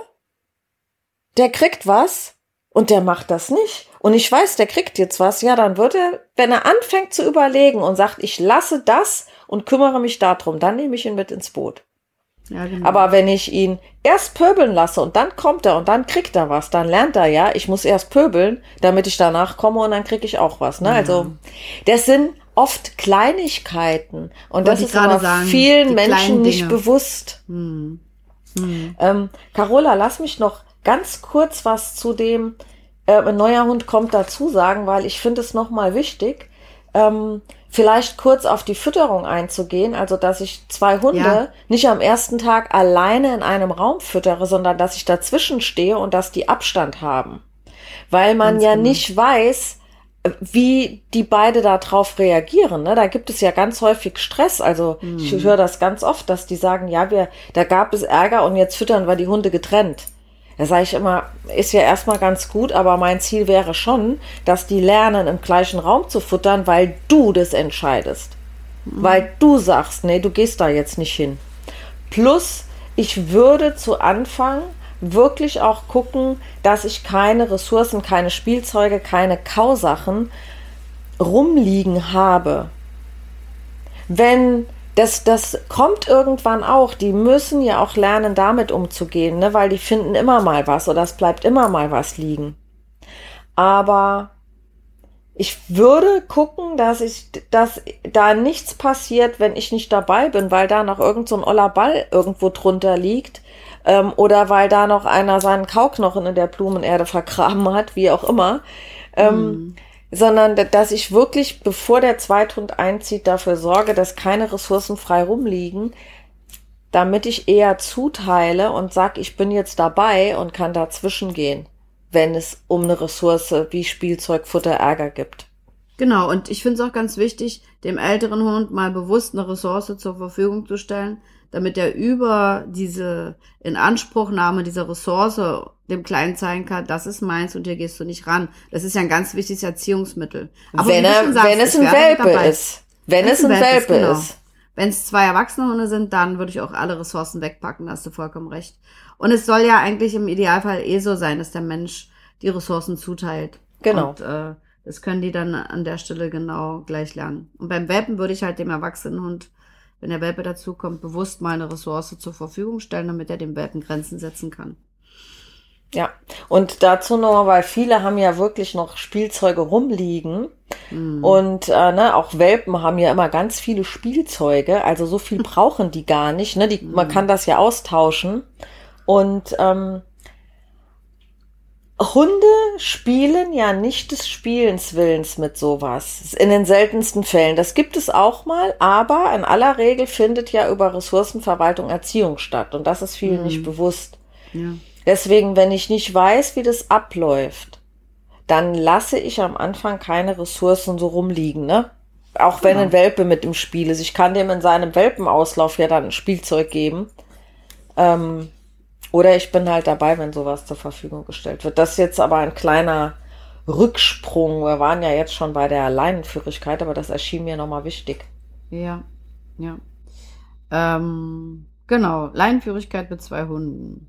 der kriegt was und der macht das nicht. Und ich weiß, der kriegt jetzt was, ja, dann wird er, wenn er anfängt zu überlegen und sagt, ich lasse das und kümmere mich darum, dann nehme ich ihn mit ins Boot. Ja, genau. Aber wenn ich ihn erst pöbeln lasse und dann kommt er und dann kriegt er was, dann lernt er ja, ich muss erst pöbeln, damit ich danach komme und dann kriege ich auch was. Ne? Also das sind oft Kleinigkeiten und das ist aber sagen, vielen Menschen nicht bewusst. Hm. Hm. Ähm, Carola, lass mich noch ganz kurz was zu dem äh, ein neuer Hund kommt dazu sagen, weil ich finde es nochmal wichtig, ähm, vielleicht kurz auf die Fütterung einzugehen, also dass ich zwei Hunde Ja. nicht am ersten Tag alleine in einem Raum füttere, sondern dass ich dazwischen stehe und dass die Abstand haben. Weil man Ganz ja genau. nicht weiß, wie die beide darauf reagieren. Ne? Da gibt es ja ganz häufig Stress. Also ich Mhm. höre das ganz oft, dass die sagen, ja, wir, da gab es Ärger und jetzt füttern wir die Hunde getrennt. Da sage ich immer, ist ja erstmal ganz gut, aber mein Ziel wäre schon, dass die lernen, im gleichen Raum zu futtern, weil du das entscheidest. Weil du sagst, nee, du gehst da jetzt nicht hin. Plus, ich würde zu Anfang wirklich auch gucken, dass ich keine Ressourcen, keine Spielzeuge, keine Kausachen rumliegen habe. Wenn das, das kommt irgendwann auch, die müssen ja auch lernen, damit umzugehen, ne? weil die finden immer mal was oder es bleibt immer mal was liegen. Aber ich würde gucken, dass ich, dass da nichts passiert, wenn ich nicht dabei bin, weil da noch irgend so ein oller Ball irgendwo drunter liegt. Ähm, oder weil da noch einer seinen Kauknochen in der Blumenerde vergraben hat, wie auch immer. Ähm, Sondern, da- dass ich wirklich, bevor der Zweithund einzieht, dafür sorge, dass keine Ressourcen frei rumliegen, damit ich eher zuteile und sag, ich bin jetzt dabei und kann dazwischen gehen, wenn es um eine Ressource wie Spielzeug, Futter, Ärger gibt. Genau, und ich finde es auch ganz wichtig, dem älteren Hund mal bewusst eine Ressource zur Verfügung zu stellen, damit er über diese Inanspruchnahme dieser Ressource dem Kleinen zeigen kann, das ist meins und hier gehst du nicht ran. Das ist ja ein ganz wichtiges Erziehungsmittel. Aber wenn, er, sagst, wenn es ein Welpe dabei. ist. Wenn es ein Welpe genau. ist. Wenn es zwei erwachsene Hunde sind, dann würde ich auch alle Ressourcen wegpacken, da hast du vollkommen recht. Und es soll ja eigentlich im Idealfall eh so sein, dass der Mensch die Ressourcen zuteilt. Genau. Und äh, das können die dann an der Stelle genau gleich lernen. Und beim Welpen würde ich halt dem erwachsenen Hund, wenn der Welpe dazukommt, bewusst mal eine Ressource zur Verfügung stellen, damit er dem Welpen Grenzen setzen kann. Ja, und dazu noch, weil viele haben ja wirklich noch Spielzeuge rumliegen Mhm. und äh, ne, auch Welpen haben ja immer ganz viele Spielzeuge, also so viel brauchen die gar nicht. Ne? Die, Man kann das ja austauschen und ähm, Hunde spielen ja nicht des Spielens Willens mit sowas. In den seltensten Fällen. Das gibt es auch mal, aber in aller Regel findet ja über Ressourcenverwaltung Erziehung statt. Und das ist vielen nicht bewusst. Ja. Deswegen, wenn ich nicht weiß, wie das abläuft, dann lasse ich am Anfang keine Ressourcen so rumliegen, ne? Auch wenn ein Welpe mit im Spiel ist. Ich kann dem in seinem Welpenauslauf ja dann ein Spielzeug geben. Ähm, oder ich bin halt dabei, wenn sowas zur Verfügung gestellt wird. Das ist jetzt aber ein kleiner Rücksprung. Wir waren ja jetzt schon bei der Leinenführigkeit, aber das erschien mir nochmal wichtig. Ja, ja. Ähm, genau, Leinenführigkeit mit zwei Hunden.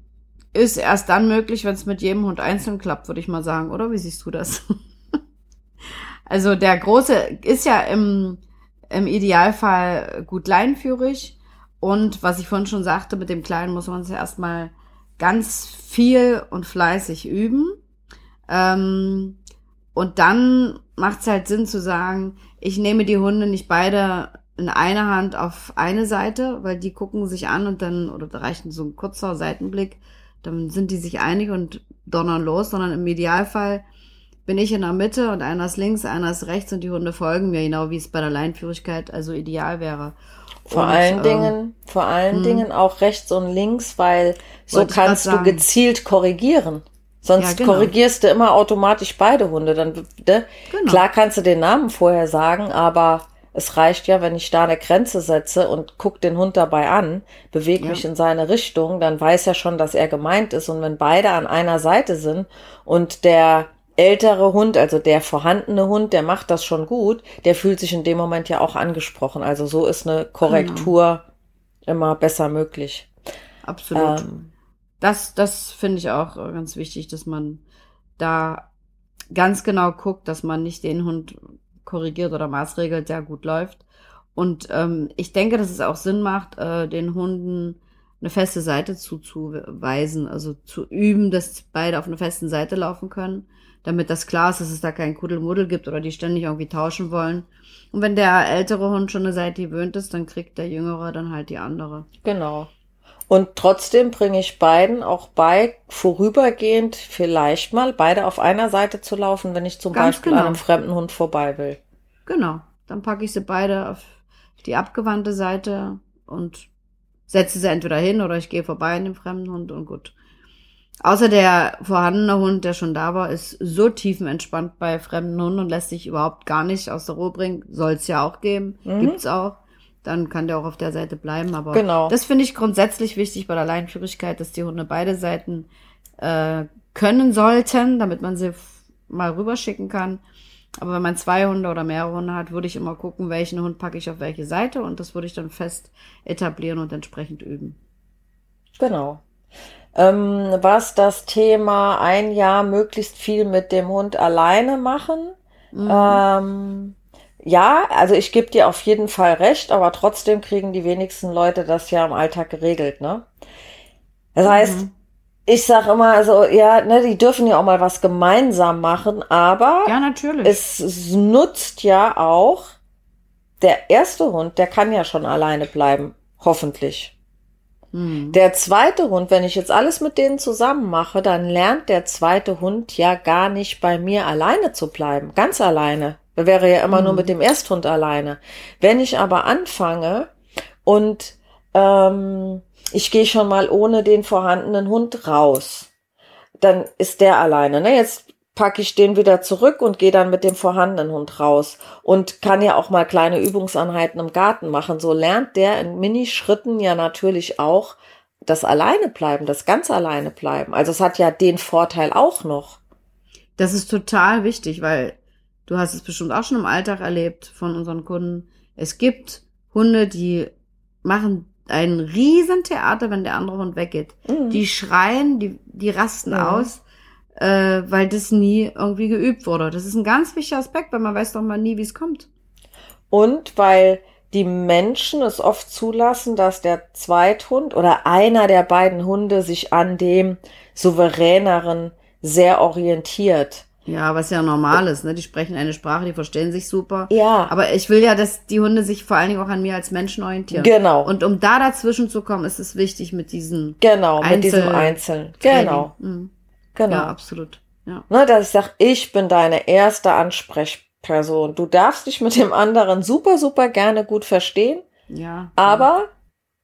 Ist erst dann möglich, wenn es mit jedem Hund einzeln klappt, würde ich mal sagen, oder? Wie siehst du das? also der Große ist ja im, im Idealfall gut leinenführig. Und was ich vorhin schon sagte, mit dem Kleinen muss man es ja erstmal ganz viel und fleißig üben. Ähm, und dann macht es halt Sinn zu sagen, ich nehme die Hunde nicht beide in einer Hand auf eine Seite, weil die gucken sich an und dann, oder da reicht so ein kurzer Seitenblick, dann sind die sich einig und donnern los, sondern im Idealfall bin ich in der Mitte und einer ist links, einer ist rechts und die Hunde folgen mir, genau wie es bei der Leinführigkeit also ideal wäre. Vor Und, allen ähm, Dingen, vor allen hm. Dingen auch rechts und links, weil so kannst du sagen. gezielt korrigieren. Sonst Ja, genau. korrigierst du immer automatisch beide Hunde. Dann, ne? Genau. Klar kannst du den Namen vorher sagen, aber es reicht ja, wenn ich da eine Grenze setze und guck den Hund dabei an, bewege Ja. mich in seine Richtung, dann weiß er schon, dass er gemeint ist. Und wenn beide an einer Seite sind und der ältere Hund, also der vorhandene Hund, der macht das schon gut, der fühlt sich in dem Moment ja auch angesprochen. Also so ist eine Korrektur immer besser möglich. Absolut. Ähm, Das, das finde ich auch ganz wichtig, dass man da ganz genau guckt, dass man nicht den Hund korrigiert oder maßregelt, der gut läuft. Und ähm, ich denke, dass es auch Sinn macht, äh, den Hunden eine feste Seite zuzuweisen, also zu üben, dass beide auf einer festen Seite laufen können, damit das klar ist, dass es da kein Kuddelmuddel gibt oder die ständig irgendwie tauschen wollen. Und wenn der ältere Hund schon eine Seite gewöhnt ist, dann kriegt der jüngere dann halt die andere. Genau. Und trotzdem bringe ich beiden auch bei, vorübergehend vielleicht mal beide auf einer Seite zu laufen, wenn ich zum Ganz Beispiel genau. an einem fremden Hund vorbei will. Genau. Dann packe ich sie beide auf die abgewandte Seite und setze sie entweder hin oder ich gehe vorbei an dem fremden Hund und gut. Außer der vorhandene Hund, der schon da war, ist so tiefenentspannt bei fremden Hunden und lässt sich überhaupt gar nicht aus der Ruhe bringen. Soll es ja auch geben. Mhm. Gibt's auch. Dann kann der auch auf der Seite bleiben. Aber Genau. das finde ich grundsätzlich wichtig bei der Leinführigkeit, dass die Hunde beide Seiten äh, können sollten, damit man sie mal rüberschicken kann. Aber wenn man zwei Hunde oder mehrere Hunde hat, würde ich immer gucken, welchen Hund packe ich auf welche Seite und das würde ich dann fest etablieren und entsprechend üben. Genau. Ähm, was das Thema ein Jahr möglichst viel mit dem Hund alleine machen. Ähm, ja, also ich gebe dir auf jeden Fall recht, aber trotzdem kriegen die wenigsten Leute das ja im Alltag geregelt, ne? Das heißt, Mhm. ich sag immer, also ja, ne, die dürfen ja auch mal was gemeinsam machen, aber Ja, natürlich. es nutzt ja auch, der erste Hund, der kann ja schon alleine bleiben, hoffentlich. Mhm. Der zweite Hund, wenn ich jetzt alles mit denen zusammen mache, dann lernt der zweite Hund ja gar nicht bei mir alleine zu bleiben, ganz alleine. Er wäre ja immer nur Mhm. mit dem Ersthund alleine. Wenn ich aber anfange und ähm, ich gehe schon mal ohne den vorhandenen Hund raus, dann ist der alleine. Ne? Jetzt packe ich den wieder zurück und gehe dann mit dem vorhandenen Hund raus und kann ja auch mal kleine Übungseinheiten im Garten machen. So lernt der in Minischritten ja natürlich auch das alleine bleiben, das ganz alleine bleiben. Also es hat ja den Vorteil auch noch. Das ist total wichtig, weil du hast es bestimmt auch schon im Alltag erlebt von unseren Kunden. Es gibt Hunde, die machen ein Riesentheater, wenn der andere Hund weggeht. Mhm. Die schreien, die, die rasten Mhm. aus, äh, weil das nie irgendwie geübt wurde. Das ist ein ganz wichtiger Aspekt, weil man weiß doch mal nie, wie es kommt. Und weil die Menschen es oft zulassen, dass der Zweithund oder einer der beiden Hunde sich an dem souveräneren sehr orientiert. Ja, was ja normal ist, ne? Die sprechen eine Sprache, die verstehen sich super. Ja, Aber ich will ja, dass die Hunde sich vor allen Dingen auch an mir als Menschen orientieren. genau. Und um da dazwischen zu kommen, ist es wichtig mit diesen genau, mit diesem Einzel- Einzelnen. Genau, Mhm. Genau. Ja, absolut. Ja. Ne, dass ich sage, ich bin deine erste Ansprechperson. Du darfst dich mit dem anderen super, super gerne gut verstehen, Ja. aber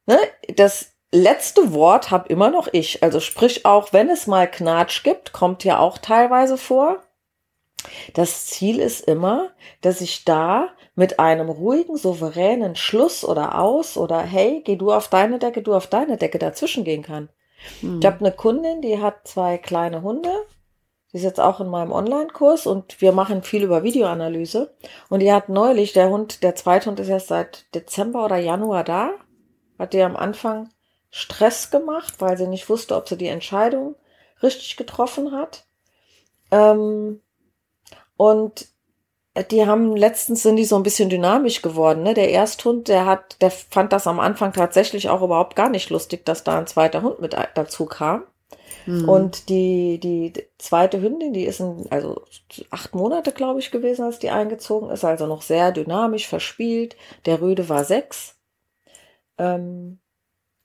ne, das letzte Wort hab immer noch ich. Also sprich auch, wenn es mal Knatsch gibt, kommt ja auch teilweise vor. Das Ziel ist immer, dass ich da mit einem ruhigen, souveränen Schluss oder aus oder hey, geh du auf deine Decke, du auf deine Decke dazwischen gehen kann. Mhm. Ich habe eine Kundin, die hat zwei kleine Hunde. Die ist jetzt auch in meinem Online-Kurs und wir machen viel über Videoanalyse. Und die hat neulich, der Hund, der zweite Hund ist erst seit Dezember oder Januar da, hat die am Anfang Stress gemacht, weil sie nicht wusste, ob sie die Entscheidung richtig getroffen hat. Ähm, und die haben letztens sind die so ein bisschen dynamisch geworden. Ne? Der Ersthund, der hat, der fand das am Anfang tatsächlich auch überhaupt gar nicht lustig, dass da ein zweiter Hund mit dazu kam. Mhm. Und die, die zweite Hündin, die ist in, also acht Monate, glaube ich, gewesen, als die eingezogen ist, also noch sehr dynamisch, verspielt. Der Rüde war sechs. Ähm,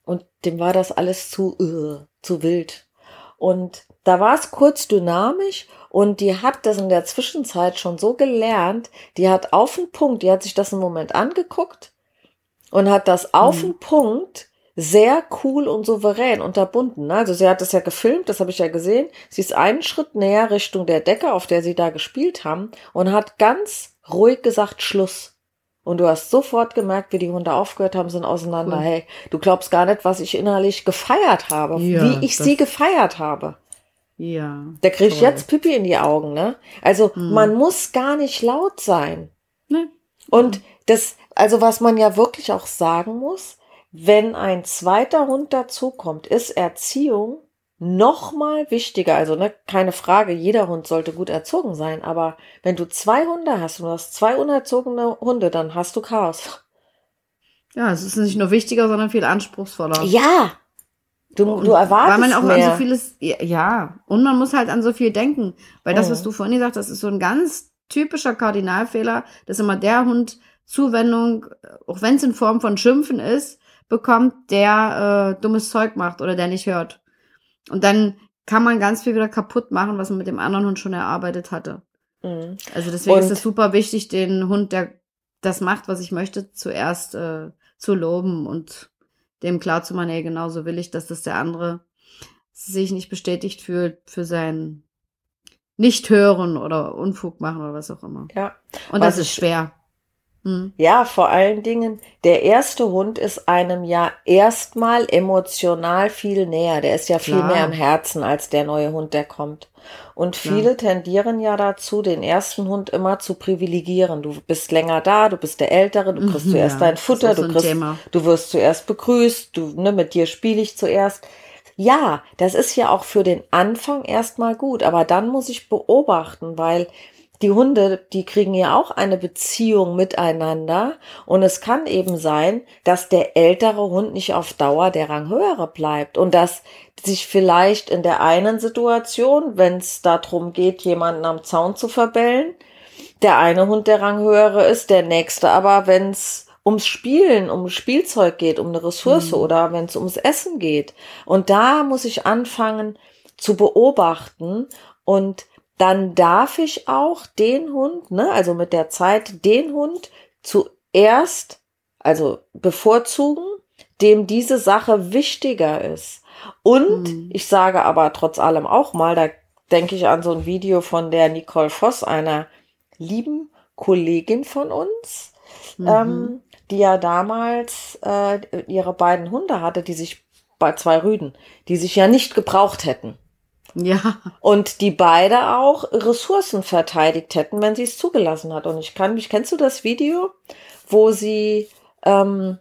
und dem war das alles zu, uh, zu wild. Und da war es kurz dynamisch und die hat das in der Zwischenzeit schon so gelernt, die hat auf den Punkt, die hat sich das einen Moment angeguckt und hat das auf mhm. den Punkt sehr cool und souverän unterbunden. Also sie hat das ja gefilmt, das habe ich ja gesehen. Sie ist einen Schritt näher Richtung der Decke, auf der sie da gespielt haben und hat ganz ruhig gesagt Schluss. Und du hast sofort gemerkt, wie die Hunde aufgehört haben, sind auseinander. Cool. Hey, du glaubst gar nicht, was ich innerlich gefeiert habe, ja, wie ich sie gefeiert habe. Ja. Da kriege ich jetzt Pipi in die Augen, ne? Also hm. man muss gar nicht laut sein. Ne. Und das, also was man ja wirklich auch sagen muss, wenn ein zweiter Hund dazukommt, ist Erziehung noch mal wichtiger. Also ne, keine Frage, jeder Hund sollte gut erzogen sein. Aber wenn du zwei Hunde hast und du hast zwei unerzogene Hunde, dann hast du Chaos. Ja, es ist nicht nur wichtiger, sondern viel anspruchsvoller. Ja. Du, du erwartest Weil man auch mehr. an so vieles, ja, und man muss halt an so viel denken. Weil das, was mhm. du vorhin gesagt hast, ist so ein ganz typischer Kardinalfehler, dass immer der Hund Zuwendung, auch wenn es in Form von Schimpfen ist, bekommt, der äh, dummes Zeug macht oder der nicht hört. Und dann kann man ganz viel wieder kaputt machen, was man mit dem anderen Hund schon erarbeitet hatte. Mhm. Also deswegen und ist es super wichtig, den Hund, der das macht, was ich möchte, zuerst äh, zu loben und dem klar zu machen, ey, genauso will ich, dass das der andere sich nicht bestätigt fühlt für sein Nicht-Hören oder Unfug machen oder was auch immer. Ja. Und das ist schwer. Mhm. Ja, vor allen Dingen, der erste Hund ist einem ja erstmal emotional viel näher. Der ist ja viel Klar. mehr im Herzen als der neue Hund, der kommt. Und viele ja. tendieren ja dazu, den ersten Hund immer zu privilegieren. Du bist länger da, du bist der Ältere, du kriegst mhm, zuerst ja, dein Futter, du, kriegst, du wirst zuerst begrüßt, du, ne, mit dir spiele ich zuerst. Ja, das ist ja auch für den Anfang erstmal gut, aber dann muss ich beobachten, weil die Hunde, die kriegen ja auch eine Beziehung miteinander. Und es kann eben sein, dass der ältere Hund nicht auf Dauer der Ranghöhere bleibt und dass sich vielleicht in der einen Situation, wenn es darum geht, jemanden am Zaun zu verbellen, der eine Hund der Ranghöhere ist, der nächste aber, wenn es ums Spielen, um Spielzeug geht, um eine Ressource mhm. oder wenn es ums Essen geht. Und da muss ich anfangen zu beobachten und dann darf ich auch den Hund, ne, also mit der Zeit den Hund zuerst, also bevorzugen, dem diese Sache wichtiger ist. Und mhm. ich sage aber trotz allem auch mal, da denke ich an so ein Video von der Nicole Voss, einer lieben Kollegin von uns, mhm. ähm, die ja damals äh, ihre beiden Hunde hatte, die sich bei zwei Rüden, die sich ja nicht gebraucht hätten. Ja. Und die beide auch Ressourcen verteidigt hätten, wenn sie es zugelassen hat. Und ich kann mich, kennst du das Video, wo sie ähm,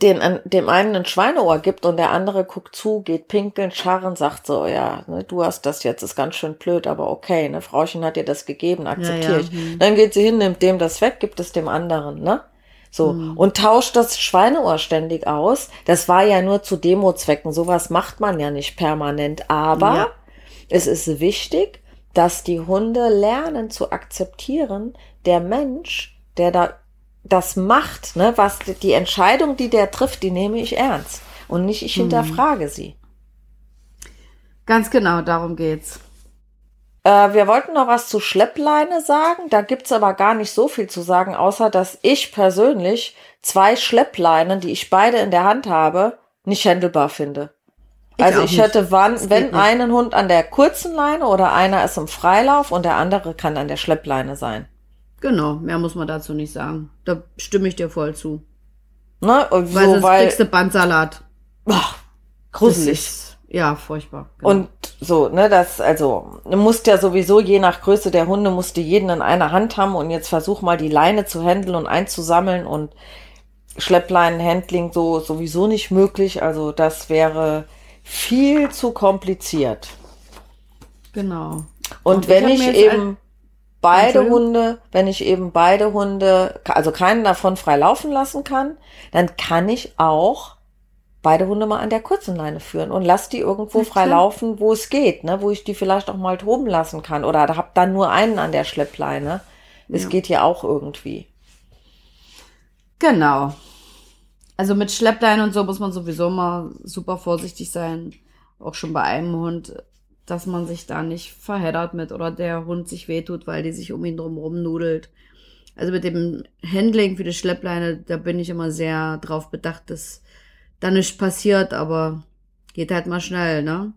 den, dem einen ein Schweineohr gibt und der andere guckt zu, geht pinkeln, scharren, sagt so, ja, ne, du hast das jetzt, ist ganz schön blöd, aber okay, ne, Frauchen hat dir das gegeben, akzeptiere ja, ja. ich. Hm. Dann geht sie hin, nimmt dem das weg, gibt es dem anderen, ne? So, hm. und tauscht das Schweineohr ständig aus. Das war ja nur zu Demozwecken. Sowas macht man ja nicht permanent. Aber ja. es ist wichtig, dass die Hunde lernen zu akzeptieren, der Mensch, der da das macht, ne, was die Entscheidung, die der trifft, die nehme ich ernst. Und nicht ich hm. hinterfrage sie. Ganz genau, darum geht's. Äh, wir wollten noch was zu Schleppleine sagen. Da gibt's aber gar nicht so viel zu sagen, außer dass ich persönlich zwei Schleppleinen, die ich beide in der Hand habe, nicht händelbar finde. Ich also ich nicht. hätte wann, wenn einen Hund an der kurzen Leine oder einer ist im Freilauf und der andere kann an der Schleppleine sein. Genau, mehr muss man dazu nicht sagen. Da stimme ich dir voll zu. Ne? Und weil so, sonst weil, kriegst du Bandsalat. Ach, gruselig. Ja, furchtbar. Genau. Und so, ne, das, also, du musst ja sowieso, je nach Größe der Hunde, musst du jeden in einer Hand haben und jetzt versuch mal die Leine zu handeln und einzusammeln und Schleppleinenhandling so sowieso nicht möglich. Also, das wäre viel zu kompliziert. Genau. Und, und wenn ich, ich eben beide Hunde, wenn ich eben beide Hunde, also keinen davon frei laufen lassen kann, dann kann ich auch beide Hunde mal an der kurzen Leine führen und lass die irgendwo frei laufen, wo es geht, ne? wo ich die vielleicht auch mal toben lassen kann. Oder hab dann nur einen an der Schleppleine. Es Ja. geht ja auch irgendwie. Genau. Also mit Schlepplein und so muss man sowieso mal super vorsichtig sein. Auch schon bei einem Hund, dass man sich da nicht verheddert mit oder der Hund sich wehtut, weil die sich um ihn drumherum nudelt. Also mit dem Handling für die Schleppleine, da bin ich immer sehr drauf bedacht, dass da nichts passiert, aber geht halt mal schnell, ne?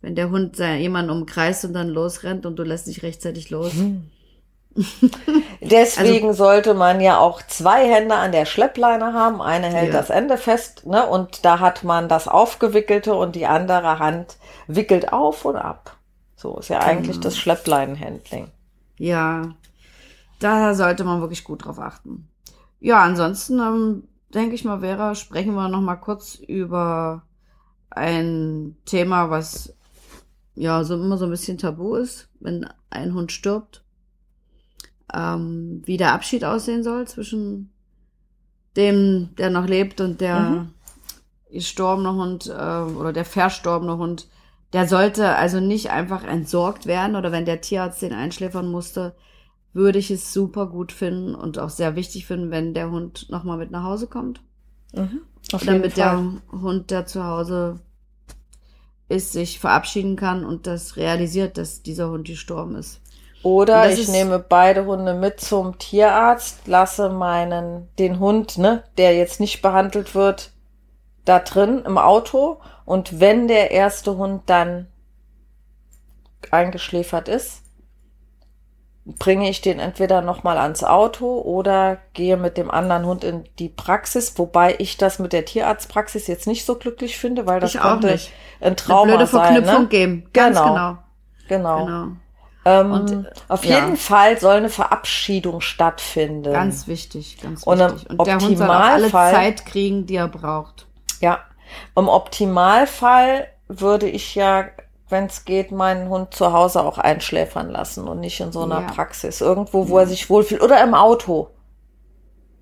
Wenn der Hund sei- jemanden umkreist und dann losrennt und du lässt nicht rechtzeitig los. Deswegen sollte man ja auch zwei Hände an der Schleppleine haben. Eine hält Ja. das Ende fest, ne? Und da hat man das Aufgewickelte und die andere Hand wickelt auf und ab. So ist ja eigentlich das Schleppleinenhandling. Ja, da sollte man wirklich gut drauf achten. Ja, ansonsten ähm, denke ich mal, Vera, sprechen wir noch mal kurz über ein Thema, was ja so immer so ein bisschen tabu ist, wenn ein Hund stirbt. Ähm, wie der Abschied aussehen soll zwischen dem, der noch lebt und der Mhm. gestorbene Hund äh, oder der verstorbene Hund. Der sollte also nicht einfach entsorgt werden oder wenn der Tierarzt den einschläfern musste, würde ich es super gut finden und auch sehr wichtig finden, wenn der Hund nochmal mit nach Hause kommt. Mhm. Damit der. Hund, der zu Hause ist, sich verabschieden kann und das realisiert, dass dieser Hund gestorben ist. Oder ich ist- nehme beide Hunde mit zum Tierarzt, lasse meinen, den Hund, ne, der jetzt nicht behandelt wird, da drin im Auto. Und wenn der erste Hund dann eingeschläfert ist, bringe ich den entweder nochmal ans Auto oder gehe mit dem anderen Hund in die Praxis, wobei ich das mit der Tierarztpraxis jetzt nicht so glücklich finde, weil das Ich auch könnte nicht. ein Eine Trauma blöde sein. Verknüpfung Ne? geben. Ganz Genau. genau. Genau. Genau. Ähm, Und, auf ja. jeden Fall soll eine Verabschiedung stattfinden. Ganz wichtig, ganz Und im wichtig. Und der Hund soll alle Zeit kriegen, die er braucht. Ja. Im Optimalfall würde ich ja, wenn es geht, meinen Hund zu Hause auch einschläfern lassen und nicht in so einer Ja. Praxis. Irgendwo, wo er sich wohlfühlt. Oder im Auto.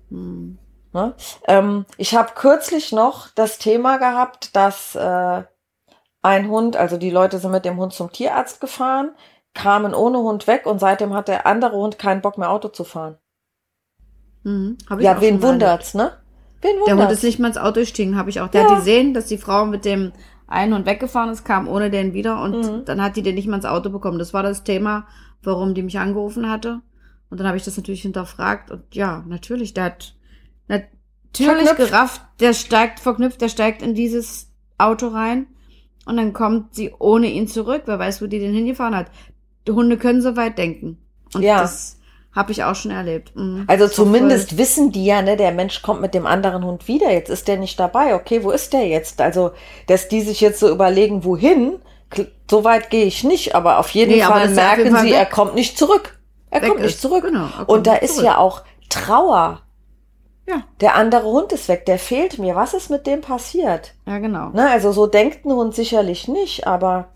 Hm. Ne? Ähm, ich habe kürzlich noch das Thema gehabt, dass äh, ein Hund, also die Leute sind mit dem Hund zum Tierarzt gefahren, kamen ohne Hund weg und seitdem hat der andere Hund keinen Bock mehr Auto zu fahren. Mhm. Ja, wen wundert's, ne? Wen Der Hund wundert's? ist nicht mal ins Auto gestiegen, habe ich auch. Der Ja. hat gesehen, dass die Frau mit dem einen Hund weggefahren ist, kam ohne den wieder und Mhm. dann hat die den nicht mal ins Auto bekommen. Das war das Thema, warum die mich angerufen hatte. Und dann habe ich das natürlich hinterfragt und ja, natürlich, der hat natürlich Verknüpft. gerafft, der steigt verknüpft, der steigt in dieses Auto rein und dann kommt sie ohne ihn zurück. Wer weiß, wo die den hingefahren hat. Die Hunde können so weit denken. Und Ja. das habe ich auch schon erlebt. Mhm. Also war zumindest wissen die ja, ne, der Mensch kommt mit dem anderen Hund wieder. Jetzt ist der nicht dabei. Okay, wo ist der jetzt? Also, dass die sich jetzt so überlegen, wohin, so weit gehe ich nicht. Aber auf jeden Nee, Fall er jeden merken Fall sie, weg- er kommt nicht zurück. Er weg kommt nicht ist. zurück. Genau, Und da nicht ist zurück. ja auch Trauer. Ja. Der andere Hund ist weg, der fehlt mir. Was ist mit dem passiert? Ja, genau. Ne, also so denkt ein Hund sicherlich nicht, aber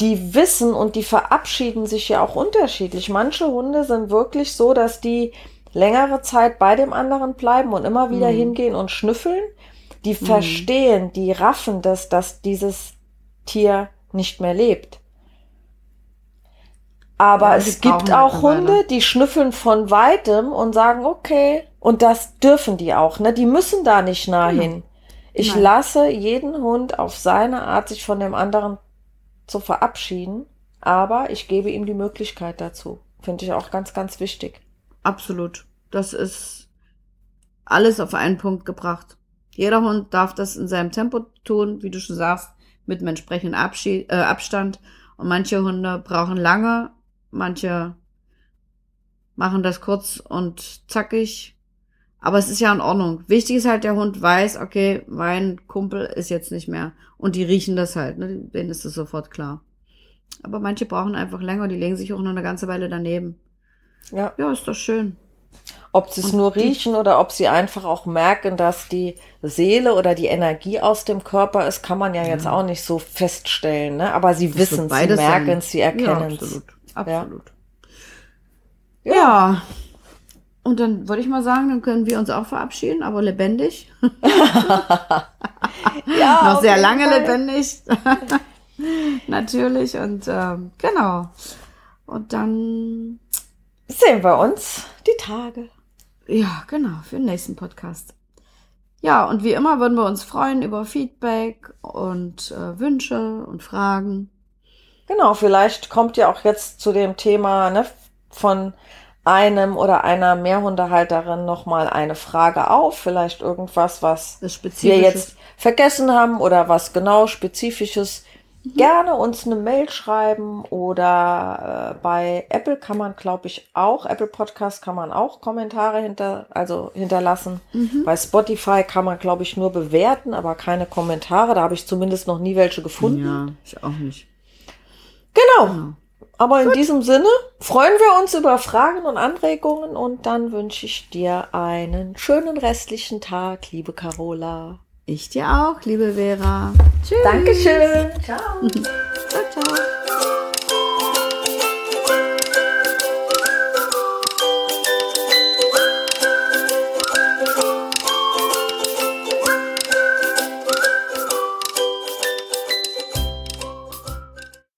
die wissen und die verabschieden sich ja auch unterschiedlich. Manche Hunde sind wirklich so, dass die längere Zeit bei dem anderen bleiben und immer wieder Mhm. hingehen und schnüffeln. Die verstehen, die raffen, dass, dass dieses Tier nicht mehr lebt. Aber Ja, es gibt halt auch. Hunde, die schnüffeln von weitem und sagen, okay, und das dürfen die auch, ne? Die müssen da nicht nah Genau. hin. Ich Nein. lasse jeden Hund auf seine Art sich von dem anderen zu verabschieden, aber ich gebe ihm die Möglichkeit dazu. Finde ich auch ganz, ganz wichtig. Absolut. Das ist alles auf einen Punkt gebracht. Jeder Hund darf das in seinem Tempo tun, wie du schon sagst, mit dem entsprechenden Abschied, äh, Abstand. Und manche Hunde brauchen lange, manche machen das kurz und zackig. Aber es ist ja in Ordnung. Wichtig ist halt, der Hund weiß, okay, mein Kumpel ist jetzt nicht mehr. Und die riechen das halt, ne? denen ist das sofort klar. Aber manche brauchen einfach länger, die legen sich auch noch eine ganze Weile daneben. Ja. Ja, ist doch schön. Ob sie es nur riechen oder ob sie einfach auch merken, dass die Seele oder die Energie aus dem Körper ist, kann man ja jetzt auch nicht so feststellen. Ne? Aber sie wissen es, sie merken es, sie Ja, erkennen es. absolut. Absolut. Ja. Ja. Und dann würde ich mal sagen, dann können wir uns auch verabschieden, aber lebendig. Ja, Noch sehr lange Fall. lebendig. Natürlich. Und ähm, genau. Und dann, Sehen wir uns die Tage. ja, genau, für den nächsten Podcast. Ja, und wie immer würden wir uns freuen über Feedback und äh, Wünsche und Fragen. Genau, vielleicht kommt ja auch jetzt zu dem Thema ne, von einem oder einer Mehrhundehalterin nochmal eine Frage auf. Vielleicht irgendwas, was wir jetzt vergessen haben oder was genau Spezifisches. Gerne uns eine Mail schreiben oder äh, bei Apple kann man, glaube ich, auch, Apple Podcast kann man auch Kommentare hinter, also hinterlassen. Bei Spotify kann man, glaube ich, nur bewerten, aber keine Kommentare. Da habe ich zumindest noch nie welche gefunden. Ja, ich auch nicht. Genau. Aber in diesem Sinne freuen wir uns über Fragen und Anregungen und dann wünsche ich dir einen schönen restlichen Tag, liebe Carola. Ich dir auch, liebe Vera. Tschüss. Dankeschön. Ciao.